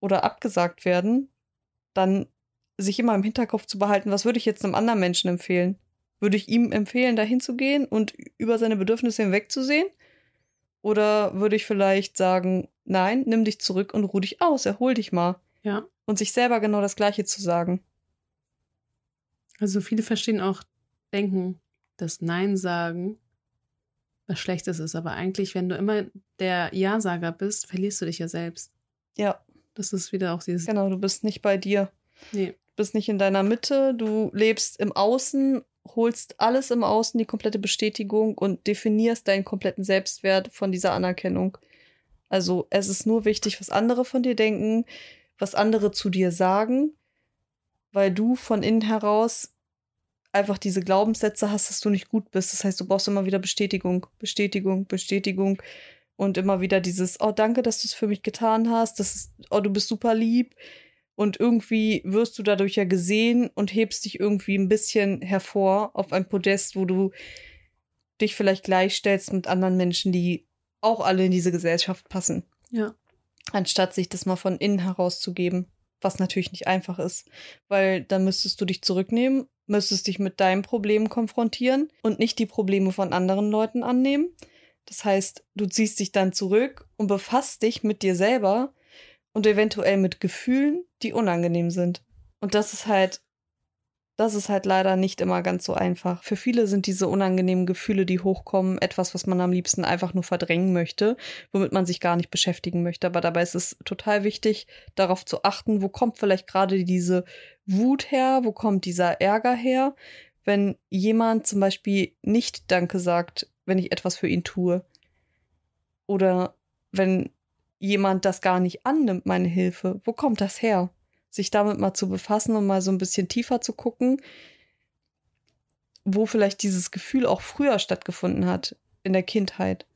oder abgesagt werden, dann sich immer im Hinterkopf zu behalten, was würde ich jetzt einem anderen Menschen empfehlen? Würde ich ihm empfehlen, dahin zu gehen und über seine Bedürfnisse hinwegzusehen? Oder würde ich vielleicht sagen, nein, nimm dich zurück und ruh dich aus, erhol dich mal. ja. Und sich selber genau das Gleiche zu sagen. Also viele verstehen auch, denken, dass Nein sagen was Schlechtes ist. Aber eigentlich, wenn du immer der Ja-Sager bist, verlierst du dich ja selbst. Ja, Das ist wieder auch dieses. genau, du bist nicht bei dir. Nee, bist nicht in deiner Mitte, du lebst im Außen, holst alles im Außen, die komplette Bestätigung und definierst deinen kompletten Selbstwert von dieser Anerkennung. Also es ist nur wichtig, was andere von dir denken, was andere zu dir sagen, weil du von innen heraus einfach diese Glaubenssätze hast, dass du nicht gut bist. Das heißt, du brauchst immer wieder Bestätigung, Bestätigung, Bestätigung und immer wieder dieses, oh, danke, dass du es für mich getan hast, das ist, oh, du bist super lieb. Und irgendwie wirst du dadurch ja gesehen und hebst dich irgendwie ein bisschen hervor auf ein Podest, wo du dich vielleicht gleichstellst mit anderen Menschen, die auch alle in diese Gesellschaft passen. ja. Anstatt sich das mal von innen herauszugeben. Was natürlich nicht einfach ist. Weil dann müsstest du dich zurücknehmen, müsstest dich mit deinem Problem konfrontieren und nicht die Probleme von anderen Leuten annehmen. Das heißt, du ziehst dich dann zurück und befasst dich mit dir selber und eventuell mit Gefühlen, die unangenehm sind. Und das ist halt, das ist halt leider nicht immer ganz so einfach. Für viele sind diese unangenehmen Gefühle, die hochkommen, etwas, was man am liebsten einfach nur verdrängen möchte, womit man sich gar nicht beschäftigen möchte. Aber dabei ist es total wichtig, darauf zu achten, wo kommt vielleicht gerade diese Wut her, wo kommt dieser Ärger her, wenn jemand zum Beispiel nicht Danke sagt, wenn ich etwas für ihn tue. Oder wenn jemand das gar nicht annimmt, meine Hilfe? Wo kommt das her? Sich damit mal zu befassen und mal so ein bisschen tiefer zu gucken, wo vielleicht dieses Gefühl auch früher stattgefunden hat, in der Kindheit.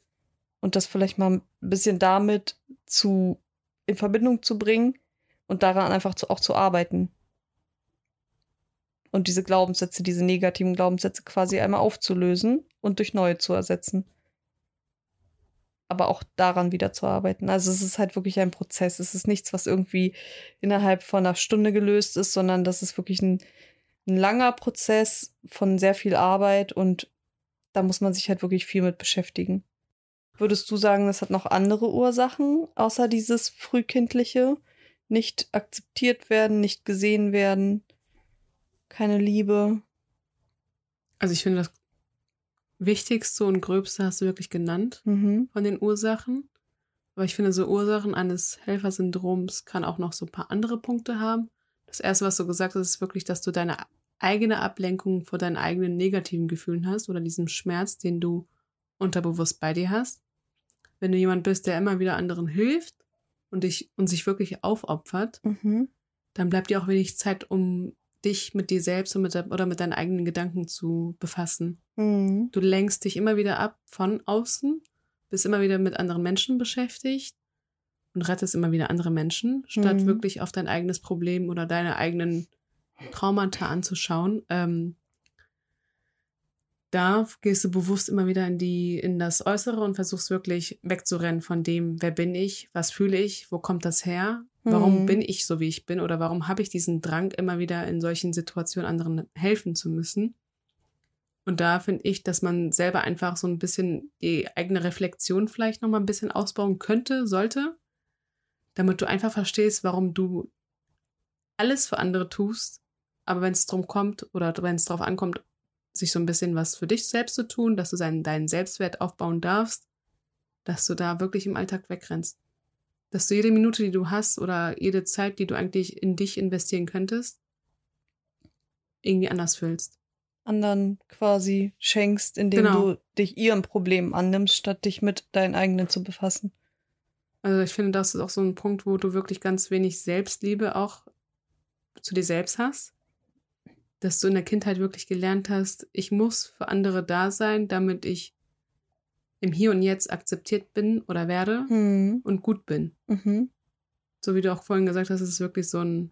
Und das vielleicht mal ein bisschen damit zu, in Verbindung zu bringen und daran einfach zu, auch zu arbeiten. Und diese Glaubenssätze, diese negativen Glaubenssätze quasi einmal aufzulösen und durch neue zu ersetzen aber auch daran wieder zu arbeiten. Also es ist halt wirklich ein Prozess. Es ist nichts, was irgendwie innerhalb von einer Stunde gelöst ist, sondern das ist wirklich ein, ein langer Prozess von sehr viel Arbeit und da muss man sich halt wirklich viel mit beschäftigen. Würdest du sagen, das hat noch andere Ursachen, außer dieses frühkindliche? Nicht akzeptiert werden, nicht gesehen werden, keine Liebe? Also ich finde, das Wichtigste und Gröbste hast du wirklich genannt Mhm. von den Ursachen. Aber ich finde, so Ursachen eines Helfersyndroms kann auch noch so ein paar andere Punkte haben. Das erste, was du gesagt hast, ist wirklich, dass du deine eigene Ablenkung vor deinen eigenen negativen Gefühlen hast oder diesem Schmerz, den du unterbewusst bei dir hast. Wenn du jemand bist, der immer wieder anderen hilft und dich und sich wirklich aufopfert, Mhm. dann bleibt dir auch wenig Zeit, um dich mit dir selbst und mit der, oder mit deinen eigenen Gedanken zu befassen. Mhm. Du lenkst dich immer wieder ab von außen, bist immer wieder mit anderen Menschen beschäftigt und rettest immer wieder andere Menschen, statt Mhm. wirklich auf dein eigenes Problem oder deine eigenen Traumata anzuschauen. Ähm, da gehst du bewusst immer wieder in die, in das Äußere und versuchst wirklich wegzurennen von dem, wer bin ich, was fühle ich, wo kommt das her, warum Mhm. bin ich so, wie ich bin oder warum habe ich diesen Drang, immer wieder in solchen Situationen anderen helfen zu müssen. Und da finde ich, dass man selber einfach so ein bisschen die eigene Reflexion vielleicht nochmal ein bisschen ausbauen könnte, sollte, damit du einfach verstehst, warum du alles für andere tust, aber wenn es drum kommt oder wenn es darauf ankommt, sich so ein bisschen was für dich selbst zu tun, dass du seinen, deinen Selbstwert aufbauen darfst, dass du da wirklich im Alltag wegrennst. Dass du jede Minute, die du hast oder jede Zeit, die du eigentlich in dich investieren könntest, irgendwie anders fühlst. Anderen quasi schenkst, indem Genau. du dich ihren Problemen annimmst, statt dich mit deinen eigenen zu befassen. Also ich finde, das ist auch so ein Punkt, wo du wirklich ganz wenig Selbstliebe auch zu dir selbst hast. Dass du in der Kindheit wirklich gelernt hast, ich muss für andere da sein, damit ich im Hier und Jetzt akzeptiert bin oder werde Mhm. und gut bin. Mhm. So wie du auch vorhin gesagt hast, ist es wirklich so ein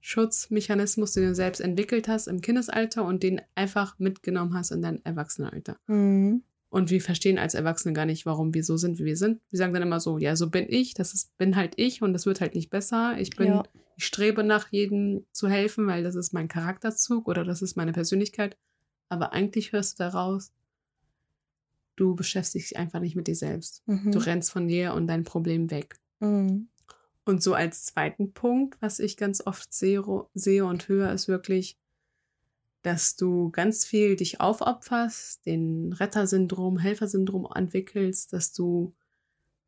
Schutzmechanismus, den du selbst entwickelt hast im Kindesalter und den einfach mitgenommen hast in dein Erwachsenenalter. Mhm. Und wir verstehen als Erwachsene gar nicht, warum wir so sind, wie wir sind. Wir sagen dann immer so, ja, so bin ich, das ist, bin halt ich und das wird halt nicht besser. Ich bin, Ja. ich strebe nach jedem zu helfen, weil das ist mein Charakterzug oder das ist meine Persönlichkeit. Aber eigentlich hörst du daraus, du beschäftigst dich einfach nicht mit dir selbst. Mhm. Du rennst von dir und dein Problem weg. Mhm. Und so als zweiten Punkt, was ich ganz oft sehe, sehe und höre, ist wirklich, dass du ganz viel dich aufopferst, den Rettersyndrom, Helfersyndrom entwickelst, dass du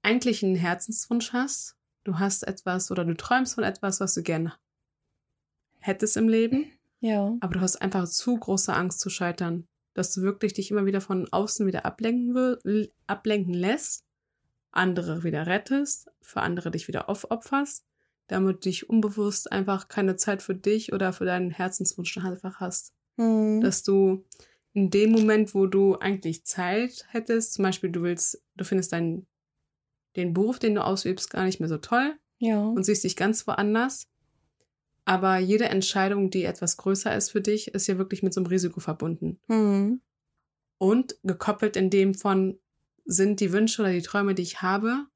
eigentlich einen Herzenswunsch hast. Du hast etwas oder du träumst von etwas, was du gerne hättest im Leben, Ja. aber du hast einfach zu große Angst zu scheitern, dass du wirklich dich immer wieder von außen wieder ablenken, ablenken lässt, andere wieder rettest, für andere dich wieder aufopferst, damit du dich unbewusst einfach keine Zeit für dich oder für deinen Herzenswunsch einfach hast. Mhm. Dass du in dem Moment, wo du eigentlich Zeit hättest, zum Beispiel du willst, du findest deinen, den Beruf, den du ausübst, gar nicht mehr so toll, ja. und siehst dich ganz woanders. Aber jede Entscheidung, die etwas größer ist für dich, ist ja wirklich mit so einem Risiko verbunden. Mhm. Und gekoppelt in dem von, sind die Wünsche oder die Träume, die ich habe,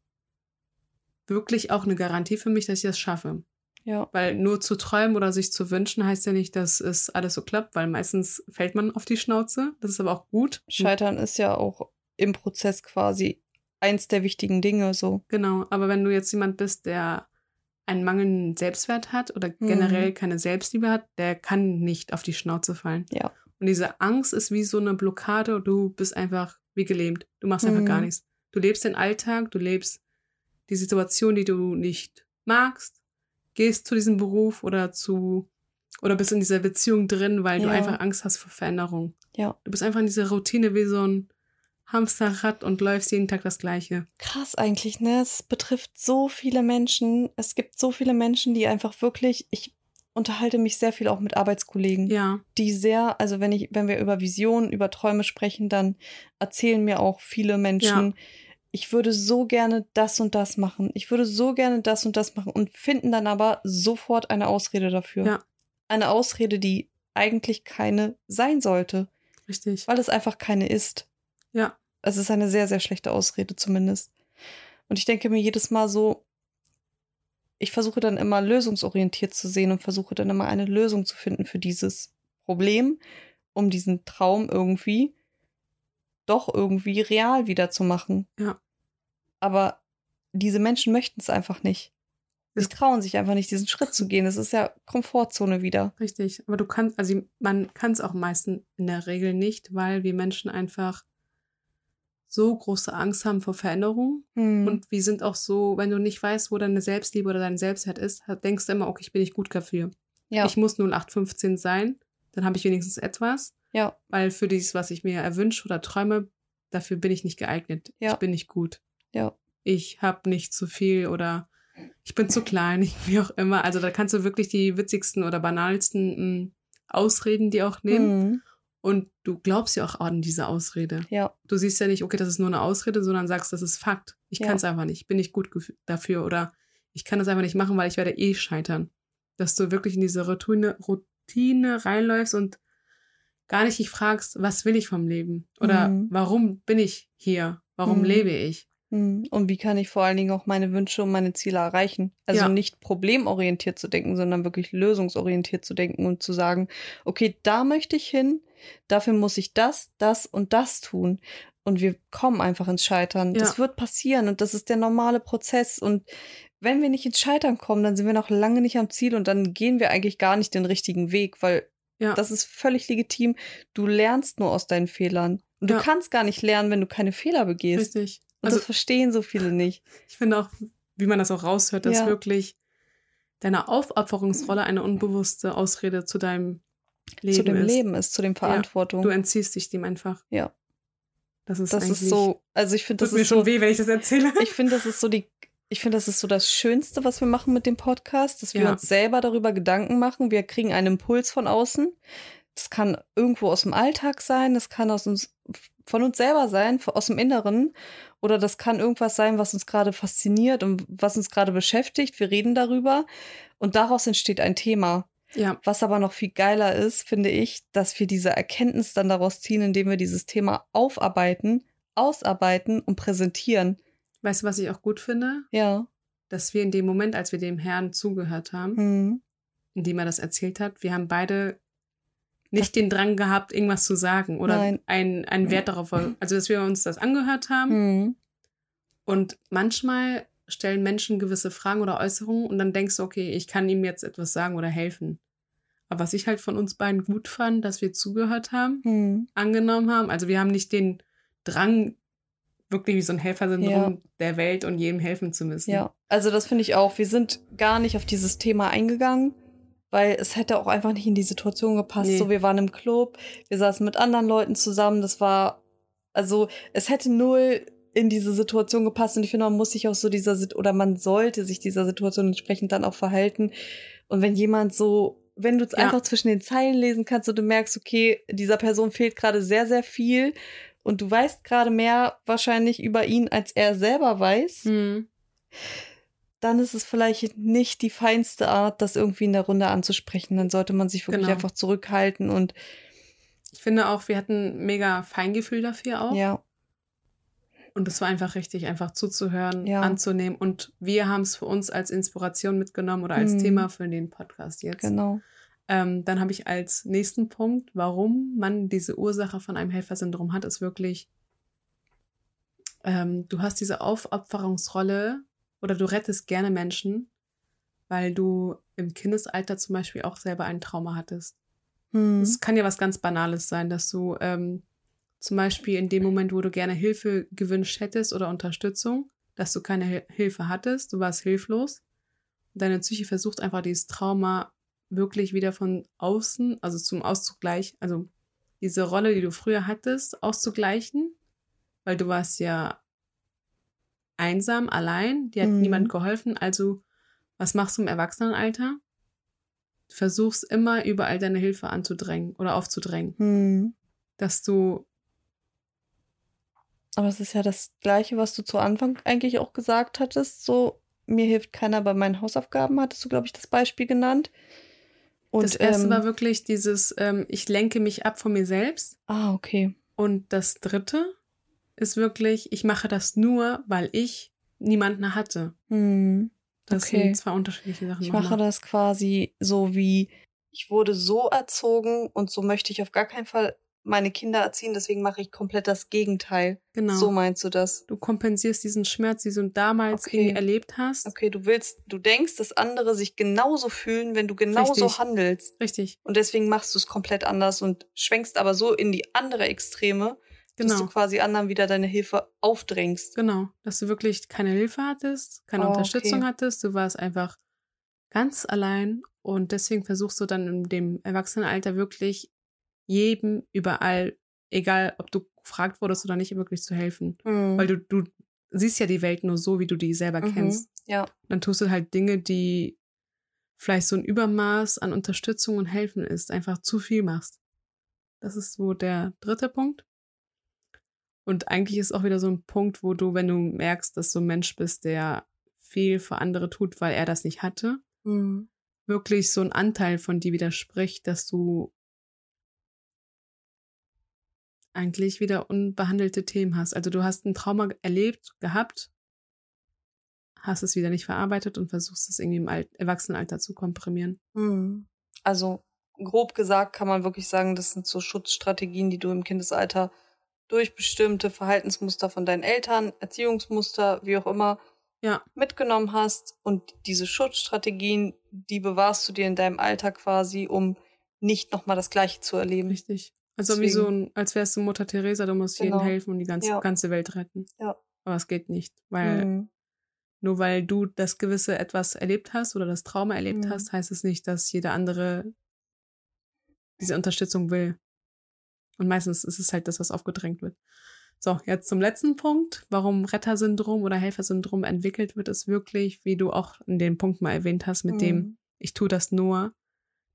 wirklich auch eine Garantie für mich, dass ich das schaffe. Ja. Weil nur zu träumen oder sich zu wünschen, heißt ja nicht, dass es alles so klappt, weil meistens fällt man auf die Schnauze. Das ist aber auch gut. Scheitern ist ja auch im Prozess quasi eins der wichtigen Dinge so. Genau, aber wenn du jetzt jemand bist, der einen mangelnden Selbstwert hat oder Mhm. generell keine Selbstliebe hat, der kann nicht auf die Schnauze fallen. Ja. Und diese Angst ist wie so eine Blockade und du bist einfach wie gelähmt. Du machst einfach Mhm. gar nichts. Du lebst den Alltag, du lebst die Situation, die du nicht magst, gehst zu diesem Beruf oder zu oder bist in dieser Beziehung drin, weil du Ja. einfach Angst hast vor Veränderung. Ja. Du bist einfach in dieser Routine wie so ein Hamsterrad und läufst jeden Tag das Gleiche. Krass eigentlich, ne? Es betrifft so viele Menschen. Es gibt so viele Menschen, die einfach wirklich, ich unterhalte mich sehr viel auch mit Arbeitskollegen, Ja, die sehr, also wenn ich, wenn wir über Visionen, über Träume sprechen, dann erzählen mir auch viele Menschen, ich würde so gerne das und das machen. Ich würde so gerne das und das machen und finden dann aber sofort eine Ausrede dafür. Ja. Eine Ausrede, die eigentlich keine sein sollte, richtig. weil es einfach keine ist. Ja, Es ist eine sehr, sehr schlechte Ausrede zumindest. Und ich denke mir jedes Mal so, ich versuche dann immer lösungsorientiert zu sehen und versuche dann immer eine Lösung zu finden für dieses Problem, um diesen Traum irgendwie doch irgendwie real wieder zu machen. Ja. Aber diese Menschen möchten es einfach nicht. Sie trauen sich einfach nicht, diesen Schritt zu gehen. Es ist ja Komfortzone wieder. richtig. Aber du kannst, also man kann es auch meistens in der Regel nicht, weil wir Menschen einfach so große Angst haben vor Veränderung. Hm. Und wir sind auch so, wenn du nicht weißt, wo deine Selbstliebe oder dein Selbstwert ist, denkst du immer, okay, ich bin nicht gut dafür. ja, Ich muss 0815 sein, dann habe ich wenigstens etwas. Ja, Weil für dieses, was ich mir erwünsche oder träume, dafür bin ich nicht geeignet. Ja. Ich bin nicht gut. ja, Ich habe nicht zu viel oder ich bin zu klein, wie auch immer. Also da kannst du wirklich die witzigsten oder banalsten mh, Ausreden dir auch nehmen. Hm. Und du glaubst ja auch an diese Ausrede. ja, Du siehst ja nicht, okay, das ist nur eine Ausrede, sondern sagst, das ist Fakt. Ich Ja. kann es einfach nicht. Ich bin nicht gut dafür oder ich kann das einfach nicht machen, weil ich werde eh scheitern. Dass du wirklich in diese Routine, Routine reinläufst und gar nicht dich fragst, was will ich vom Leben? Oder Mhm. warum bin ich hier? Warum Mhm. lebe ich? Hm. Und wie kann ich vor allen Dingen auch meine Wünsche und meine Ziele erreichen? Also Ja. nicht problemorientiert zu denken, sondern wirklich lösungsorientiert zu denken und zu sagen, okay, da möchte ich hin, dafür muss ich das, das und das tun. Und wir kommen einfach ins Scheitern. Ja. Das wird passieren und das ist der normale Prozess. Und wenn wir nicht ins Scheitern kommen, dann sind wir noch lange nicht am Ziel und dann gehen wir eigentlich gar nicht den richtigen Weg, weil Ja, das ist völlig legitim. Du lernst nur aus deinen Fehlern. Und du Ja. kannst gar nicht lernen, wenn du keine Fehler begehst. richtig. Und Also das verstehen so viele nicht. ich finde auch, wie man das auch raushört, dass Ja. wirklich deine Aufopferungsrolle eine unbewusste Ausrede zu deinem Leben zu dem ist. Leben ist, zu dem Verantwortung. Du entziehst dich dem einfach. Ja. Das ist das ist so, also ich finde, tut das mir ist schon so, weh, wenn ich das erzähle. ich finde, das ist so die, ich finde, das ist so das Schönste, was wir machen mit dem Podcast, dass wir Ja. uns selber darüber Gedanken machen. Wir kriegen einen Impuls von außen. Das kann irgendwo aus dem Alltag sein, das kann aus uns, von uns selber sein, aus dem Inneren. Oder das kann irgendwas sein, was uns gerade fasziniert und was uns gerade beschäftigt. Wir reden darüber und daraus entsteht ein Thema. Ja, Was aber noch viel geiler ist, finde ich, dass wir diese Erkenntnis dann daraus ziehen, indem wir dieses Thema aufarbeiten, ausarbeiten und präsentieren. Weißt du, was ich auch gut finde? Ja. Dass wir in dem Moment, als wir dem Herrn zugehört haben, Hm. in dem er das erzählt hat, wir haben beide nicht den Drang gehabt, irgendwas zu sagen oder Nein. einen, einen Wert darauf, also dass wir uns das angehört haben. Hm. Und manchmal stellen Menschen gewisse Fragen oder Äußerungen und dann denkst du, okay, ich kann ihm jetzt etwas sagen oder helfen. Aber was ich halt von uns beiden gut fand, dass wir zugehört haben, Hm. angenommen haben. Also wir haben nicht den Drang, wirklich wie so ein Helfersyndrom der Welt und jedem helfen zu müssen. Ja. Also das finde ich auch. Wir sind gar nicht auf dieses Thema eingegangen, weil es hätte auch einfach nicht in die Situation gepasst. Nee. So, wir waren im Club, wir saßen mit anderen Leuten zusammen. Das war, also es hätte null in diese Situation gepasst und ich finde, man muss sich auch so dieser oder man sollte sich dieser Situation entsprechend dann auch verhalten. Und wenn jemand so, wenn du Ja. einfach zwischen den Zeilen lesen kannst und du merkst, okay, dieser Person fehlt gerade sehr, sehr viel und du weißt gerade mehr wahrscheinlich über ihn, als er selber weiß, Hm. dann ist es vielleicht nicht die feinste Art, das irgendwie in der Runde anzusprechen. Dann sollte man sich wirklich Genau. einfach zurückhalten und Ich finde auch, wir hatten mega Feingefühl dafür auch. ja, Und es war einfach richtig, einfach zuzuhören, Ja. anzunehmen. Und wir haben es für uns als Inspiration mitgenommen oder als Mhm. Thema für den Podcast jetzt. genau. Ähm, dann habe ich als nächsten Punkt, warum man diese Ursache von einem Helfersyndrom hat, ist wirklich, ähm, du hast diese Aufopferungsrolle oder du rettest gerne Menschen, weil du im Kindesalter zum Beispiel auch selber ein Trauma hattest. Hm. Es kann ja was ganz Banales sein, dass du ähm, zum Beispiel in dem Moment, wo du gerne Hilfe gewünscht hättest oder Unterstützung, dass du keine Hil- Hilfe hattest, du warst hilflos. Deine Psyche versucht einfach dieses Trauma wirklich wieder von außen, also zum Auszugleich, also diese Rolle, die du früher hattest, auszugleichen, weil du warst ja einsam, allein, dir hat Mhm. niemand geholfen. Also, was machst du im Erwachsenenalter? Du versuchst immer überall deine Hilfe anzudrängen oder aufzudrängen, Hm. dass du, Aber es ist ja das Gleiche, was du zu Anfang eigentlich auch gesagt hattest. So, mir hilft keiner bei meinen Hausaufgaben, hattest du, glaube ich, das Beispiel genannt. Und, das erste ähm, war wirklich dieses, ähm, ich lenke mich ab von mir selbst. Ah, okay. Und das dritte ist wirklich, ich mache das nur, weil ich niemanden hatte. Hm. Das Okay. sind zwei unterschiedliche Sachen. Ich mache das quasi so wie, ich wurde so erzogen und so möchte ich auf gar keinen Fall meine Kinder erziehen, deswegen mache ich komplett das Gegenteil. Genau. So meinst du das? du kompensierst diesen Schmerz, den du damals Okay. irgendwie erlebt hast. Okay, du willst, du denkst, dass andere sich genauso fühlen, wenn du genauso Richtig. handelst. Richtig, Und deswegen machst du es komplett anders und schwenkst aber so in die andere Extreme, dass du genau. quasi anderen wieder deine Hilfe aufdrängst. Genau. Dass du wirklich keine Hilfe hattest, keine Oh, Unterstützung okay. hattest. Du warst einfach ganz allein und deswegen versuchst du dann in dem Erwachsenenalter wirklich jedem überall, egal ob du gefragt wurdest oder nicht, wirklich zu helfen. Hm. Weil du, du siehst ja die Welt nur so, wie du die selber Mhm. kennst. Ja. Dann tust du halt Dinge, die vielleicht so ein Übermaß an Unterstützung und Helfen ist, einfach zu viel machst. Das ist so der dritte Punkt. Und eigentlich ist auch wieder so ein Punkt, wo du, wenn du merkst, dass du ein Mensch bist, der viel für andere tut, weil er das nicht hatte, Hm. wirklich so ein Anteil von dir widerspricht, dass du eigentlich wieder unbehandelte Themen hast. Also du hast ein Trauma erlebt, gehabt, hast es wieder nicht verarbeitet und versuchst es irgendwie im Alt Erwachsenenalter zu komprimieren. Hm. Also grob gesagt kann man wirklich sagen, das sind so Schutzstrategien, die du im Kindesalter durch bestimmte Verhaltensmuster von deinen Eltern, Erziehungsmuster, wie auch immer, Ja. mitgenommen hast. Und diese Schutzstrategien, die bewahrst du dir in deinem Alter quasi, um nicht nochmal das Gleiche zu erleben. Richtig. Also wie so ein, als wärst du Mutter Teresa, du musst jedem Genau. helfen und die ganze, Ja. ganze Welt retten. Ja. Aber es geht nicht, weil Hm. nur weil du das gewisse etwas erlebt hast oder das Trauma erlebt Mhm. hast, heißt es nicht, dass jeder andere diese Unterstützung will. Und meistens ist es halt das, was aufgedrängt wird. So, jetzt zum letzten Punkt. Warum Rettersyndrom oder Helfersyndrom entwickelt wird, ist wirklich, wie du auch in dem Punkt mal erwähnt hast, mit dem, Hm. ich tue das nur,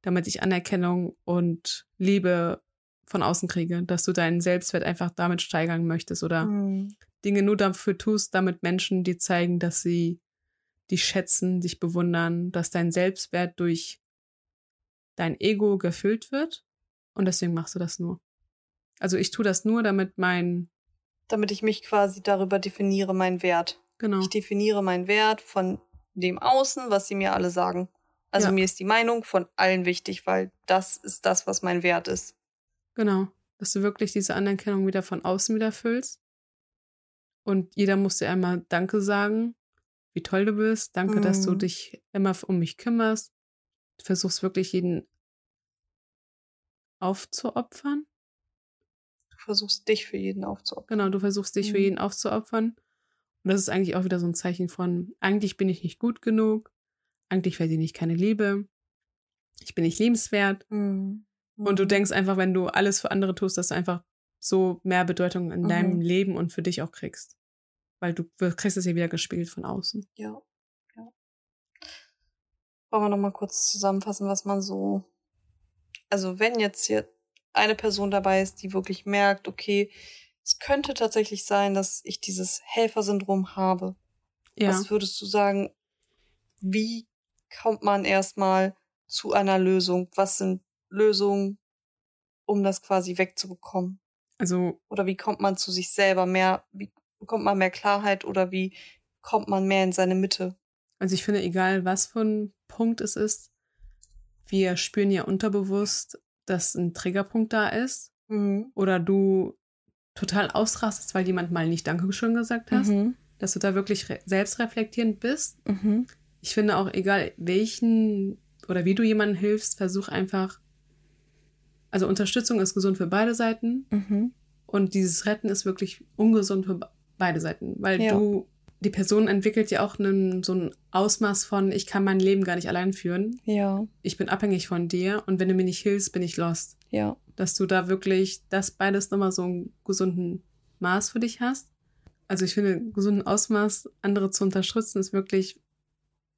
damit ich Anerkennung und Liebe von außen kriege, dass du deinen Selbstwert einfach damit steigern möchtest oder Hm. Dinge nur dafür tust, damit Menschen dir zeigen, dass sie dich schätzen, dich bewundern, dass dein Selbstwert durch dein Ego gefüllt wird und deswegen machst du das nur. Also ich tue das nur, damit mein, Damit ich mich quasi darüber definiere, meinen Wert. genau, Ich definiere meinen Wert von dem Außen, was sie mir alle sagen. Also Ja. mir ist die Meinung von allen wichtig, weil das ist das, was mein Wert ist. Genau, dass du wirklich diese Anerkennung wieder von außen wieder füllst und jeder muss dir einmal Danke sagen, wie toll du bist, danke, dass du Mhm. dich immer um mich kümmerst. Du versuchst wirklich jeden aufzuopfern. Du versuchst dich für jeden aufzuopfern. Genau, du versuchst dich für Mhm. jeden aufzuopfern. Und das ist eigentlich auch wieder so ein Zeichen von, eigentlich bin ich nicht gut genug, eigentlich verdiene ich keine Liebe, ich bin nicht liebenswert. Mhm. Und du denkst einfach, wenn du alles für andere tust, dass du einfach so mehr Bedeutung in Mhm. deinem Leben und für dich auch kriegst. Weil du kriegst es ja wieder gespiegelt von außen. Ja, ja. Wollen wir noch mal kurz zusammenfassen, was man so. Also, wenn jetzt hier eine Person dabei ist, die wirklich merkt, okay, es könnte tatsächlich sein, dass ich dieses Helfersyndrom habe. Ja, Was würdest du sagen, wie kommt man erstmal zu einer Lösung? Was sind Lösungen, um das quasi wegzubekommen? also Oder wie kommt man zu sich selber mehr, wie bekommt man mehr Klarheit oder wie kommt man mehr in seine Mitte? Also ich finde, egal was für ein Punkt es ist, wir spüren ja unterbewusst, dass ein Triggerpunkt da ist Mhm. oder du total ausrastest, weil jemand mal nicht Dankeschön gesagt hast, Mhm. dass du da wirklich re- selbstreflektierend bist. Mhm. Ich finde auch, egal welchen oder wie du jemandem hilfst, versuch einfach, also Unterstützung ist gesund für beide Seiten Mhm. und dieses Retten ist wirklich ungesund für be- beide Seiten, weil Ja. du, die Person entwickelt ja auch einen, so ein Ausmaß von, ich kann mein Leben gar nicht allein führen, Ja, ich bin abhängig von dir und wenn du mir nicht hilfst, bin ich lost. ja. Dass du da wirklich das beides nochmal so einen gesunden Maß für dich hast. Also ich finde, gesunden Ausmaß, andere zu unterstützen, ist wirklich,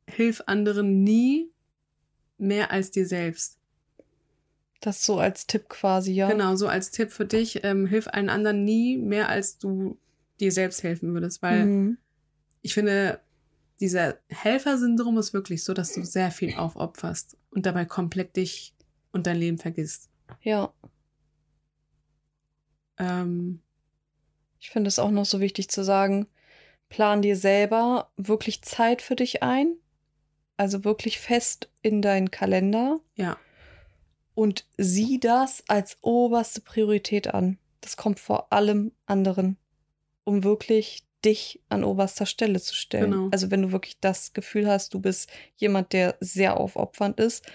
hilf anderen nie mehr als dir selbst. Das so als Tipp quasi, ja. Genau, so als Tipp für dich, ähm, hilf allen anderen nie mehr, als du dir selbst helfen würdest, weil Mhm. ich finde, dieser Helfersyndrom ist wirklich so, dass du sehr viel aufopferst und dabei komplett dich und dein Leben vergisst. Ja. Ähm, Ich finde es auch noch so wichtig zu sagen, plan dir selber wirklich Zeit für dich ein. Also wirklich fest in deinen Kalender ja, und sieh das als oberste Priorität an. Das kommt vor allem anderen, um wirklich dich an oberster Stelle zu stellen. Genau. Also wenn du wirklich das Gefühl hast, du bist jemand, der sehr aufopfernd ist,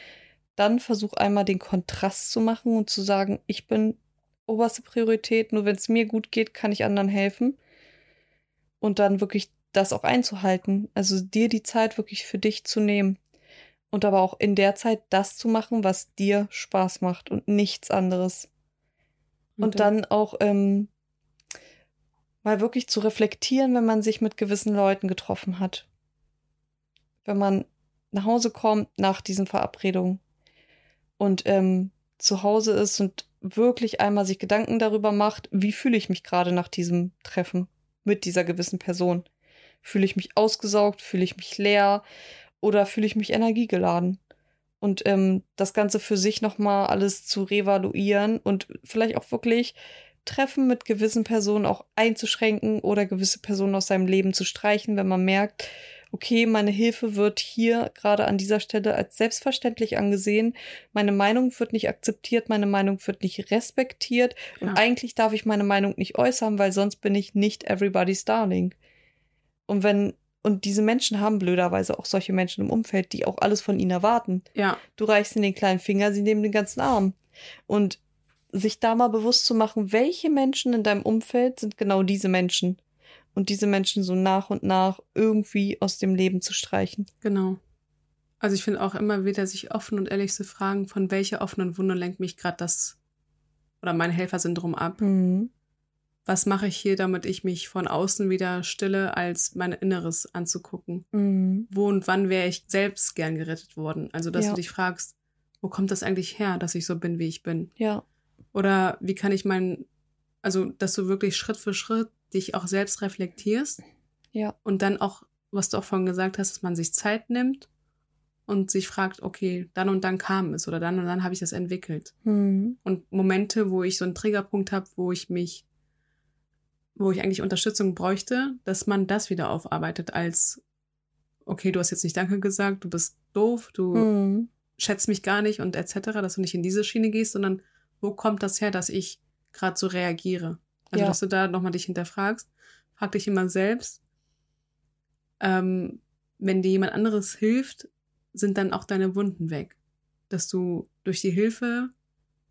dann versuch einmal den Kontrast zu machen und zu sagen, ich bin oberste Priorität, nur wenn es mir gut geht, kann ich anderen helfen. Und dann wirklich das auch einzuhalten. Also dir die Zeit wirklich für dich zu nehmen. Und aber auch in der Zeit das zu machen, was dir Spaß macht und nichts anderes. Und, dann auch ähm, mal wirklich zu reflektieren, wenn man sich mit gewissen Leuten getroffen hat. Wenn man nach Hause kommt nach diesen Verabredungen und ähm, zu Hause ist und wirklich einmal sich Gedanken darüber macht, wie fühle ich mich gerade nach diesem Treffen mit dieser gewissen Person. Fühle ich mich ausgesaugt, fühle ich mich leer oder fühle ich mich energiegeladen? Und ähm, das Ganze für sich nochmal alles zu revaluieren und vielleicht auch wirklich Treffen mit gewissen Personen auch einzuschränken oder gewisse Personen aus seinem Leben zu streichen, wenn man merkt, okay, meine Hilfe wird hier gerade an dieser Stelle als selbstverständlich angesehen, meine Meinung wird nicht akzeptiert, meine Meinung wird nicht respektiert und Ja. eigentlich darf ich meine Meinung nicht äußern, weil sonst bin ich nicht everybody's darling. Und wenn und diese Menschen haben blöderweise auch solche Menschen im Umfeld, die auch alles von ihnen erwarten. ja, Du reichst ihnen den kleinen Finger, sie nehmen den ganzen Arm. Und sich da mal bewusst zu machen, welche Menschen in deinem Umfeld sind genau diese Menschen. Und diese Menschen so nach und nach irgendwie aus dem Leben zu streichen. genau. Also ich finde auch immer wieder, sich offen und ehrlich zu fragen, von welcher offenen Wunde lenkt mich gerade das oder mein Helfersyndrom ab. Mhm. Was mache ich hier, damit ich mich von außen wieder stille, als mein Inneres anzugucken? Mhm. Wo und wann wäre ich selbst gern gerettet worden? Also, dass Ja. du dich fragst, wo kommt das eigentlich her, dass ich so bin, wie ich bin? Ja. Oder wie kann ich mein, also, dass du wirklich Schritt für Schritt dich auch selbst reflektierst Ja. und dann auch, was du auch vorhin gesagt hast, dass man sich Zeit nimmt und sich fragt, okay, dann und dann kam es oder dann und dann habe ich das entwickelt. Mhm. Und Momente, wo ich so einen Triggerpunkt habe, wo ich mich, wo ich eigentlich Unterstützung bräuchte, dass man das wieder aufarbeitet als, okay, du hast jetzt nicht Danke gesagt, du bist doof, du Mhm. schätzt mich gar nicht und etc., dass du nicht in diese Schiene gehst, sondern wo kommt das her, dass ich gerade so reagiere? Also, Ja. dass du da nochmal dich hinterfragst, frag dich immer selbst, ähm, wenn dir jemand anderes hilft, sind dann auch deine Wunden weg. Dass du durch die Hilfe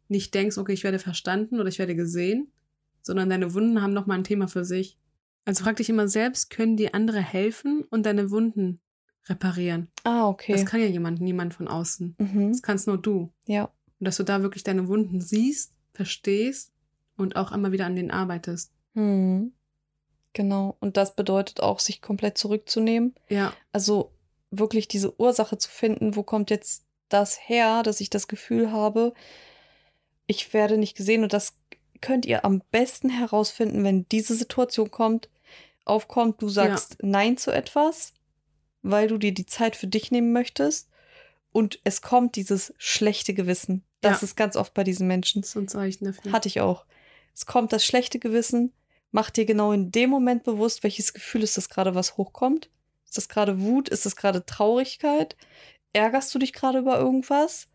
nicht denkst, okay, ich werde verstanden oder ich werde gesehen, sondern deine Wunden haben nochmal ein Thema für sich. Also frag dich immer selbst, können dir andere helfen und deine Wunden reparieren? Ah, okay. Das kann ja jemand, niemand von außen. mhm. Das kannst nur du. Ja. Und dass du da wirklich deine Wunden siehst, verstehst und auch immer wieder an denen arbeitest. Mhm. Genau. Und das bedeutet auch, sich komplett zurückzunehmen. Ja, Also wirklich diese Ursache zu finden, wo kommt jetzt das her, dass ich das Gefühl habe, ich werde nicht gesehen und das könnt ihr am besten herausfinden, wenn diese Situation kommt, aufkommt, du sagst Nein zu etwas, weil du dir die Zeit für dich nehmen möchtest und es kommt dieses schlechte Gewissen. Das Ja. ist ganz oft bei diesen Menschen. ist ein Zeichen dafür. Hatte ich auch. Es kommt das schlechte Gewissen, mach dir genau in dem Moment bewusst, welches Gefühl ist das gerade, was hochkommt. Ist das gerade Wut? Ist das gerade Traurigkeit? Ärgerst du dich gerade über irgendwas?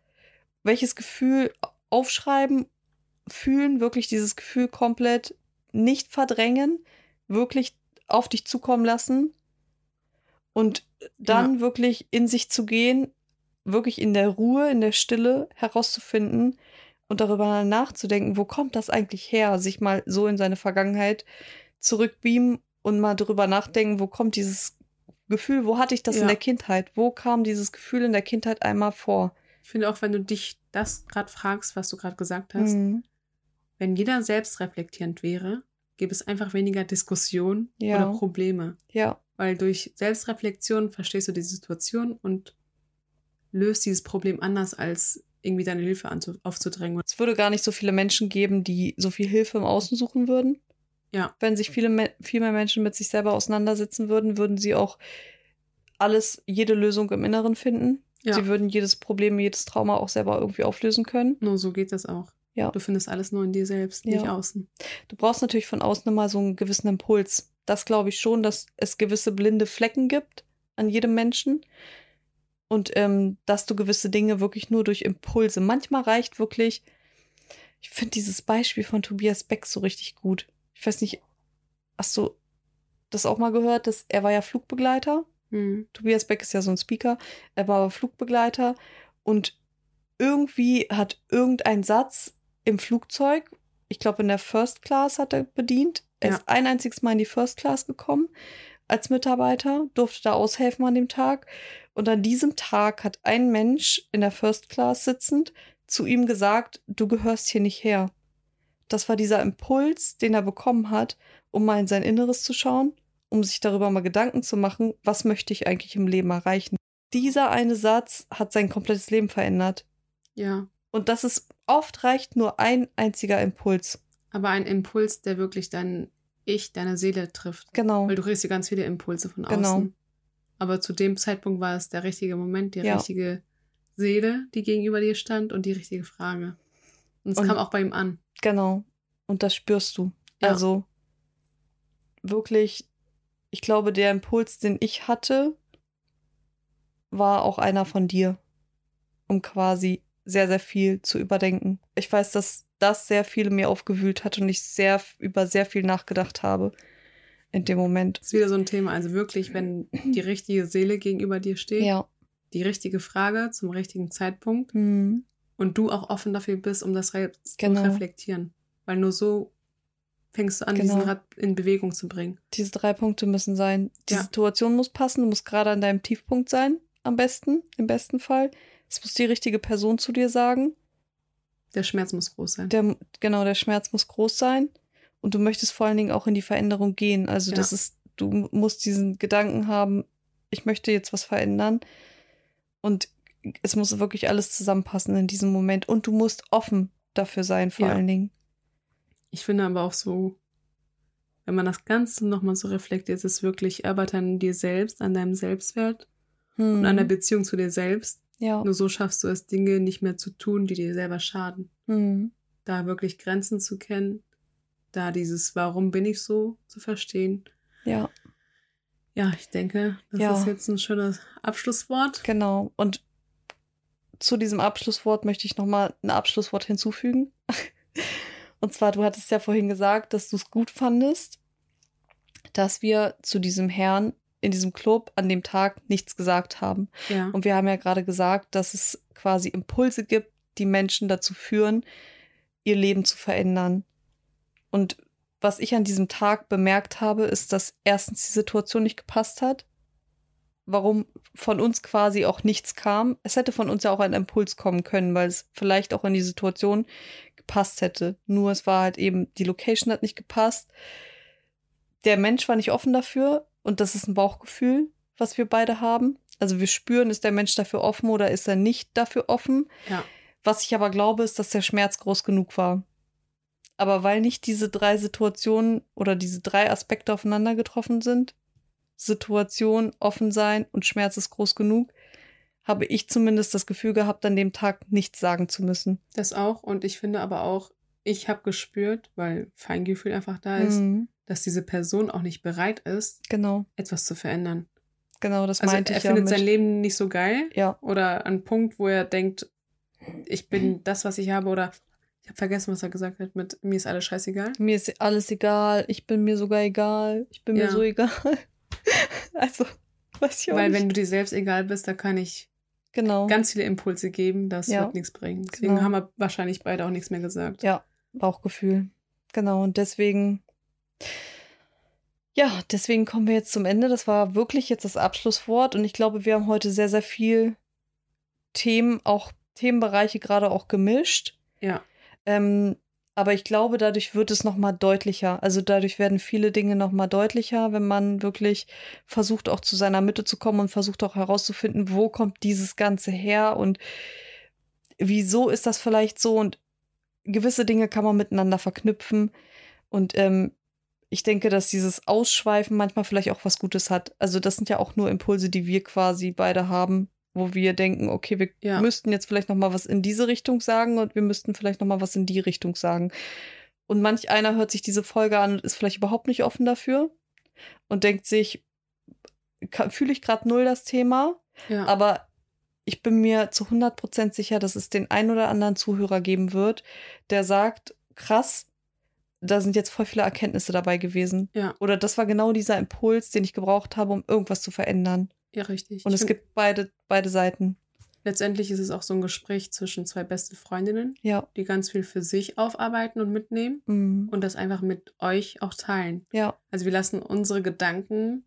Welches Gefühl aufschreiben, fühlen, wirklich dieses Gefühl komplett nicht verdrängen, wirklich auf dich zukommen lassen und dann wirklich in sich zu gehen, wirklich in der Ruhe, in der Stille herauszufinden und darüber nachzudenken, wo kommt das eigentlich her, sich mal so in seine Vergangenheit zurückbeamen und mal darüber nachdenken, wo kommt dieses Gefühl, wo hatte ich das in Ja. der Kindheit, wo kam dieses Gefühl in der Kindheit einmal vor. Ich finde auch, wenn du dich das gerade fragst, was du gerade gesagt hast, Mhm. Wenn jeder selbst reflektierend wäre, gäbe es einfach weniger Diskussionen Ja. oder Probleme. Ja, Weil durch Selbstreflexion verstehst du die Situation und löst dieses Problem anders, als irgendwie deine Hilfe aufzudrängen. es würde gar nicht so viele Menschen geben, die so viel Hilfe im Außen suchen würden. Ja. Wenn sich viele viel mehr Menschen mit sich selber auseinandersetzen würden, würden sie auch alles, jede Lösung im Inneren finden. Ja. Sie würden jedes Problem, jedes Trauma auch selber irgendwie auflösen können. Nur so geht das auch. Ja. Du findest alles nur in dir selbst, Ja. nicht außen. Du brauchst natürlich von außen immer so einen gewissen Impuls. Das glaube ich schon, dass es gewisse blinde Flecken gibt an jedem Menschen. Und ähm, dass du gewisse Dinge wirklich nur durch Impulse. Manchmal reicht wirklich, ich finde dieses Beispiel von Tobias Beck so richtig gut. Ich weiß nicht, hast du das auch mal gehört? Dass, er war ja Flugbegleiter. Hm. Tobias Beck ist ja so ein Speaker. Er war aber Flugbegleiter und irgendwie hat irgendein Satz im Flugzeug, ich glaube in der First Class hat er bedient. Er Ja. ist ein einziges Mal in die First Class gekommen als Mitarbeiter, durfte da aushelfen an dem Tag. Und an diesem Tag hat ein Mensch in der First Class sitzend zu ihm gesagt, du gehörst hier nicht her. Das war dieser Impuls, den er bekommen hat, um mal in sein Inneres zu schauen, um sich darüber mal Gedanken zu machen, was möchte ich eigentlich im Leben erreichen. Dieser eine Satz hat sein komplettes Leben verändert. Ja. Und das ist oft reicht nur ein einziger Impuls. Aber ein Impuls, der wirklich dein Ich, deine Seele trifft. Genau. Weil du kriegst ja ganz viele Impulse von außen. Genau. Aber zu dem Zeitpunkt war es der richtige Moment, die Ja. richtige Seele, die gegenüber dir stand und die richtige Frage. Und es Und- kam auch bei ihm an. Genau. Und das spürst du. Ja. Also wirklich, ich glaube, der Impuls, den ich hatte, war auch einer von dir, um quasi sehr, sehr viel zu überdenken. Ich weiß, dass das sehr viel mir aufgewühlt hat und ich sehr über sehr viel nachgedacht habe in dem Moment. Das ist wieder so ein Thema. Also wirklich, wenn die richtige Seele gegenüber dir steht, Ja. die richtige Frage zum richtigen Zeitpunkt Mhm. und du auch offen dafür bist, um das re Genau. zu reflektieren. Weil nur so fängst du an, Genau. diesen Rad in Bewegung zu bringen. Diese drei Punkte müssen sein. Die Ja. Situation muss passen, du musst gerade an deinem Tiefpunkt sein, am besten, im besten Fall. Es muss die richtige Person zu dir sagen. Der Schmerz muss groß sein. Der, genau, der Schmerz muss groß sein. Und du möchtest vor allen Dingen auch in die Veränderung gehen. Also Ja. das ist, du musst diesen Gedanken haben, ich möchte jetzt was verändern. Und es muss wirklich alles zusammenpassen in diesem Moment. Und du musst offen dafür sein, vor Ja. allen Dingen. Ich finde aber auch so, wenn man das Ganze nochmal so reflektiert, ist es wirklich Arbeit an dir selbst, an deinem Selbstwert Hm. und an der Beziehung zu dir selbst. Ja. Nur so schaffst du es, Dinge nicht mehr zu tun, die dir selber schaden. Hm. Da wirklich Grenzen zu kennen, da dieses Warum bin ich so zu verstehen. ja. Ja, ich denke, das Ja. ist jetzt ein schönes Abschlusswort. Genau. Und zu diesem Abschlusswort möchte ich nochmal ein Abschlusswort hinzufügen. Und zwar, du hattest ja vorhin gesagt, dass du es gut fandest, dass wir zu diesem Herrn in diesem Club an dem Tag nichts gesagt haben. Ja. Und wir haben ja gerade gesagt, dass es quasi Impulse gibt, die Menschen dazu führen, ihr Leben zu verändern. Und was ich an diesem Tag bemerkt habe, ist, dass erstens die Situation nicht gepasst hat. Warum von uns quasi auch nichts kam. Es hätte von uns ja auch ein Impuls kommen können, weil es vielleicht auch in die Situation gepasst hätte. Nur es war halt eben, die Location hat nicht gepasst. Der Mensch war nicht offen dafür und das ist ein Bauchgefühl, was wir beide haben. Also wir spüren, ist der Mensch dafür offen oder ist er nicht dafür offen. Ja. Was ich aber glaube, ist, dass der Schmerz groß genug war. Aber weil nicht diese drei Situationen oder diese drei Aspekte aufeinander getroffen sind, Situation, offen sein und Schmerz ist groß genug, habe ich zumindest das Gefühl gehabt, an dem Tag nichts sagen zu müssen. Das auch. Und ich finde aber auch, ich habe gespürt, weil Feingefühl einfach da ist, Mhm. Dass diese Person auch nicht bereit ist, Genau, etwas zu verändern. genau, das Also meinte er ich ja. findet Mit, sein Leben nicht so geil ja, oder an Punkt, wo er denkt, ich bin das, was ich habe oder ich habe vergessen, was er gesagt hat mit mir ist alles scheißegal. mir ist alles egal, ich bin mir sogar egal, ich bin mir Ja. so egal. also, weiß ich auch Weil nicht. wenn du dir selbst egal bist, da kann ich genau, ganz viele Impulse geben, das Ja. wird nichts bringen. Deswegen Genau. haben wir wahrscheinlich beide auch nichts mehr gesagt. Ja. Bauchgefühl. Genau, und deswegen, ja, deswegen kommen wir jetzt zum Ende. Das war wirklich jetzt das Abschlusswort und ich glaube, wir haben heute sehr, sehr viel Themen, auch Themenbereiche gerade auch gemischt. Ja. Ähm, Aber ich glaube, dadurch wird es nochmal deutlicher. Also dadurch werden viele Dinge nochmal deutlicher, wenn man wirklich versucht, auch zu seiner Mitte zu kommen und versucht auch herauszufinden, wo kommt dieses Ganze her und wieso ist das vielleicht so und gewisse Dinge kann man miteinander verknüpfen. Und ähm, ich denke, dass dieses Ausschweifen manchmal vielleicht auch was Gutes hat. Also das sind ja auch nur Impulse, die wir quasi beide haben, wo wir denken, okay, wir Ja. müssten jetzt vielleicht noch mal was in diese Richtung sagen und wir müssten vielleicht noch mal was in die Richtung sagen. Und manch einer hört sich diese Folge an und ist vielleicht überhaupt nicht offen dafür und denkt sich, fühle ich gerade null das Thema, Ja. aber ich bin mir zu 100% sicher, dass es den ein oder anderen Zuhörer geben wird, der sagt, krass, da sind jetzt voll viele Erkenntnisse dabei gewesen. Ja. Oder das war genau dieser Impuls, den ich gebraucht habe, um irgendwas zu verändern. ja, richtig. Und Ich es gibt beide, beide Seiten. letztendlich ist es auch so ein Gespräch zwischen zwei besten Freundinnen, Ja. die ganz viel für sich aufarbeiten und mitnehmen Mhm. und das einfach mit euch auch teilen. Ja. Also wir lassen unsere Gedanken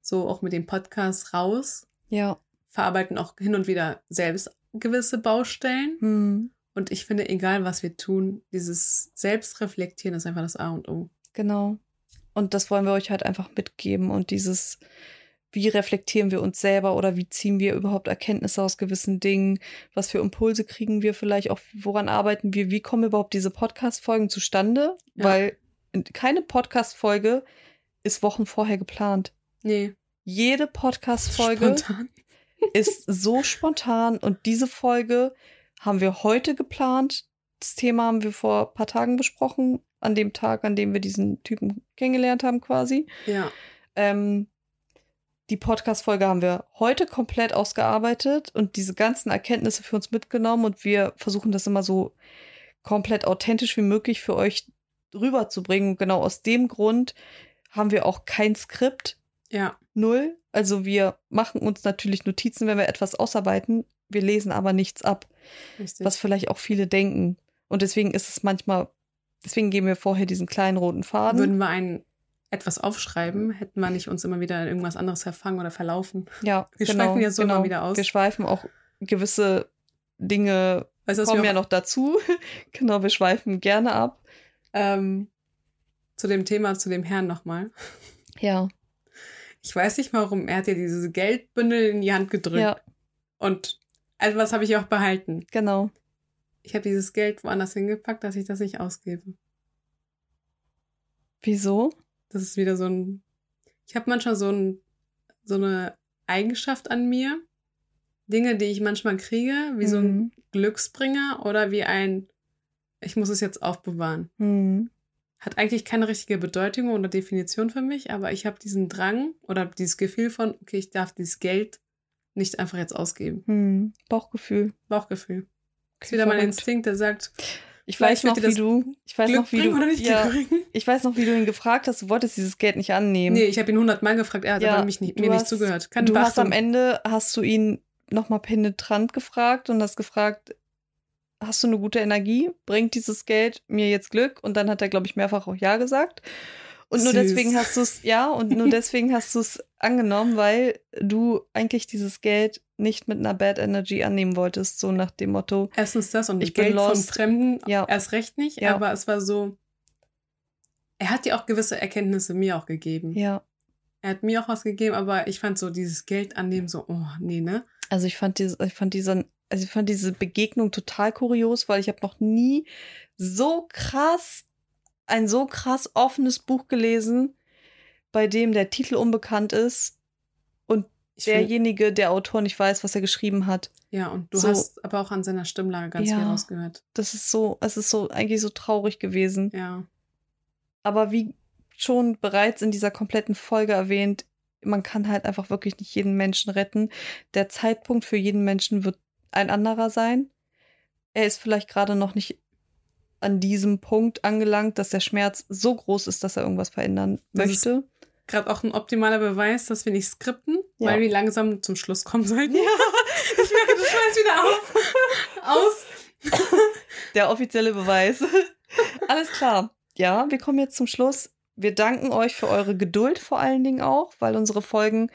so auch mit dem Podcast raus, Ja. verarbeiten auch hin und wieder selbst gewisse Baustellen. Mhm. Und ich finde, egal was wir tun, dieses Selbstreflektieren ist einfach das A und O. Genau. Und das wollen wir euch halt einfach mitgeben. Und dieses, wie reflektieren wir uns selber oder wie ziehen wir überhaupt Erkenntnisse aus gewissen Dingen? Was für Impulse kriegen wir vielleicht auch? Woran arbeiten wir? Wie kommen überhaupt diese Podcast-Folgen zustande? Ja. Weil keine Podcast-Folge ist Wochen vorher geplant. Nee, Jede Podcast-Folge ist so spontan und diese Folge haben wir heute geplant. Das Thema haben wir vor ein paar Tagen besprochen, an dem Tag, an dem wir diesen Typen kennengelernt haben quasi. Ja, Ähm, die Podcast-Folge haben wir heute komplett ausgearbeitet und diese ganzen Erkenntnisse für uns mitgenommen und wir versuchen das immer so komplett authentisch wie möglich für euch rüberzubringen. Und genau aus dem Grund haben wir auch kein Skript, ja, null. Also wir machen uns natürlich Notizen, wenn wir etwas ausarbeiten. Wir lesen aber nichts ab, richtig. was vielleicht auch viele denken. Und deswegen ist es manchmal, deswegen geben wir vorher diesen kleinen roten Faden. Würden wir ein etwas aufschreiben, hätten wir nicht uns immer wieder in irgendwas anderes verfangen oder verlaufen. ja, wir genau, schweifen ja so genau. immer wieder aus. Wir schweifen auch gewisse Dinge Weißt du, was kommen wir ja noch dazu. genau, wir schweifen gerne ab. ähm, zu dem Thema, zu dem Herrn nochmal. Ja, Ich weiß nicht warum, er hat dir diese Geldbündel in die Hand gedrückt. ja, Und etwas habe ich auch behalten. genau. Ich habe dieses Geld woanders hingepackt, dass ich das nicht ausgebe. Wieso? Das ist wieder so ein. Ich habe manchmal so, ein, so eine Eigenschaft an mir. Dinge, die ich manchmal kriege, wie so ein Mhm. Glücksbringer oder wie ein, ich muss es jetzt aufbewahren. Hm. Hat eigentlich keine richtige Bedeutung oder Definition für mich, aber ich habe diesen Drang oder dieses Gefühl von, okay, ich darf dieses Geld nicht einfach jetzt ausgeben. Hm. Bauchgefühl. Bauchgefühl. Das ist wieder mein. Instinkt, der sagt, Ich weiß noch, wie du, ich weiß Glück noch, wie du, nicht ja, ich weiß noch, wie du ihn gefragt hast. Du wolltest dieses Geld nicht annehmen. Nee, ich habe ihn hundertmal gefragt, er hat Ja, aber mich nicht, mir nicht hast- zugehört. Keine du hast am Beachtung. Ende, hast du ihn nochmal penetrant gefragt und hast gefragt, hast du eine gute Energie? Bringt dieses Geld mir jetzt Glück? Und dann hat er, glaube ich, mehrfach auch Ja gesagt. Und nur Süß. deswegen hast du es, ja, und nur deswegen hast du es angenommen, weil du eigentlich dieses Geld nicht mit einer Bad Energy annehmen wolltest, so nach dem Motto, Erstens das und Ich bin Geld von. Fremden Ja. erst recht nicht, Ja. aber es war so, er hat ja auch gewisse Erkenntnisse mir auch gegeben. ja. Er hat mir auch was gegeben, aber ich fand so dieses Geld annehmen so, oh nee, ne? Also ich fand diese, ich fand diese, also ich fand diese Begegnung total kurios, weil ich habe noch nie so krass ein so krass offenes Buch gelesen, bei dem der Titel unbekannt ist und Ich find, derjenige, der Autor nicht weiß, was er geschrieben hat. ja, und du so- hast aber auch an seiner Stimmlage ganz Ja. viel rausgehört. Das ist so, es ist so eigentlich so traurig gewesen. Ja. Aber wie schon bereits in dieser kompletten Folge erwähnt, man kann halt einfach wirklich nicht jeden Menschen retten. Der Zeitpunkt für jeden Menschen wird ein anderer sein. Er ist vielleicht gerade noch nicht an diesem Punkt angelangt, dass der Schmerz so groß ist, dass er irgendwas verändern Das möchte. Gerade auch ein optimaler Beweis, dass wir nicht skripten, Ja. weil wir langsam zum Schluss kommen sollten. Ja. Ich merke, du schmeißt wieder auf. Aus. Der offizielle Beweis. Alles klar. Ja, wir kommen jetzt zum Schluss. Wir danken euch für eure Geduld vor allen Dingen auch, weil unsere Folgen,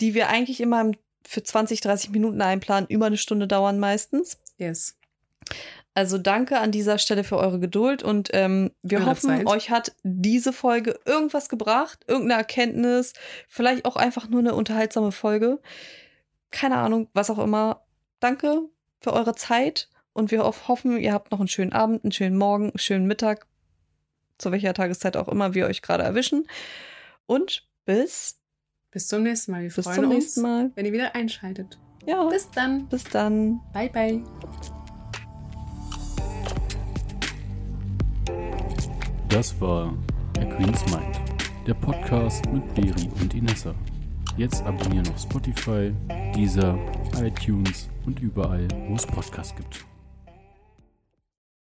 die wir eigentlich immer im- für 20, 30 Minuten einplanen, über eine Stunde dauern meistens. Yes. Also danke an dieser Stelle für eure Geduld und ähm, wir Eure hoffen, Zeit. euch hat diese Folge irgendwas gebracht, irgendeine Erkenntnis, vielleicht auch einfach nur eine unterhaltsame Folge. Keine Ahnung, was auch immer. Danke für eure Zeit und wir hoff- hoffen, ihr habt noch einen schönen Abend, einen schönen Morgen, einen schönen Mittag, zu welcher Tageszeit auch immer wir euch gerade erwischen. Und bis, Bis zum nächsten Mal. Wir bis freuen zum uns, nächsten Mal. wenn ihr wieder einschaltet. Ja, Bis dann. bis dann. Bye, bye. Das war der Queen's Mind, der Podcast mit Beri und Inessa. Jetzt abonnieren auf Spotify, Deezer, iTunes und überall, wo es Podcasts gibt.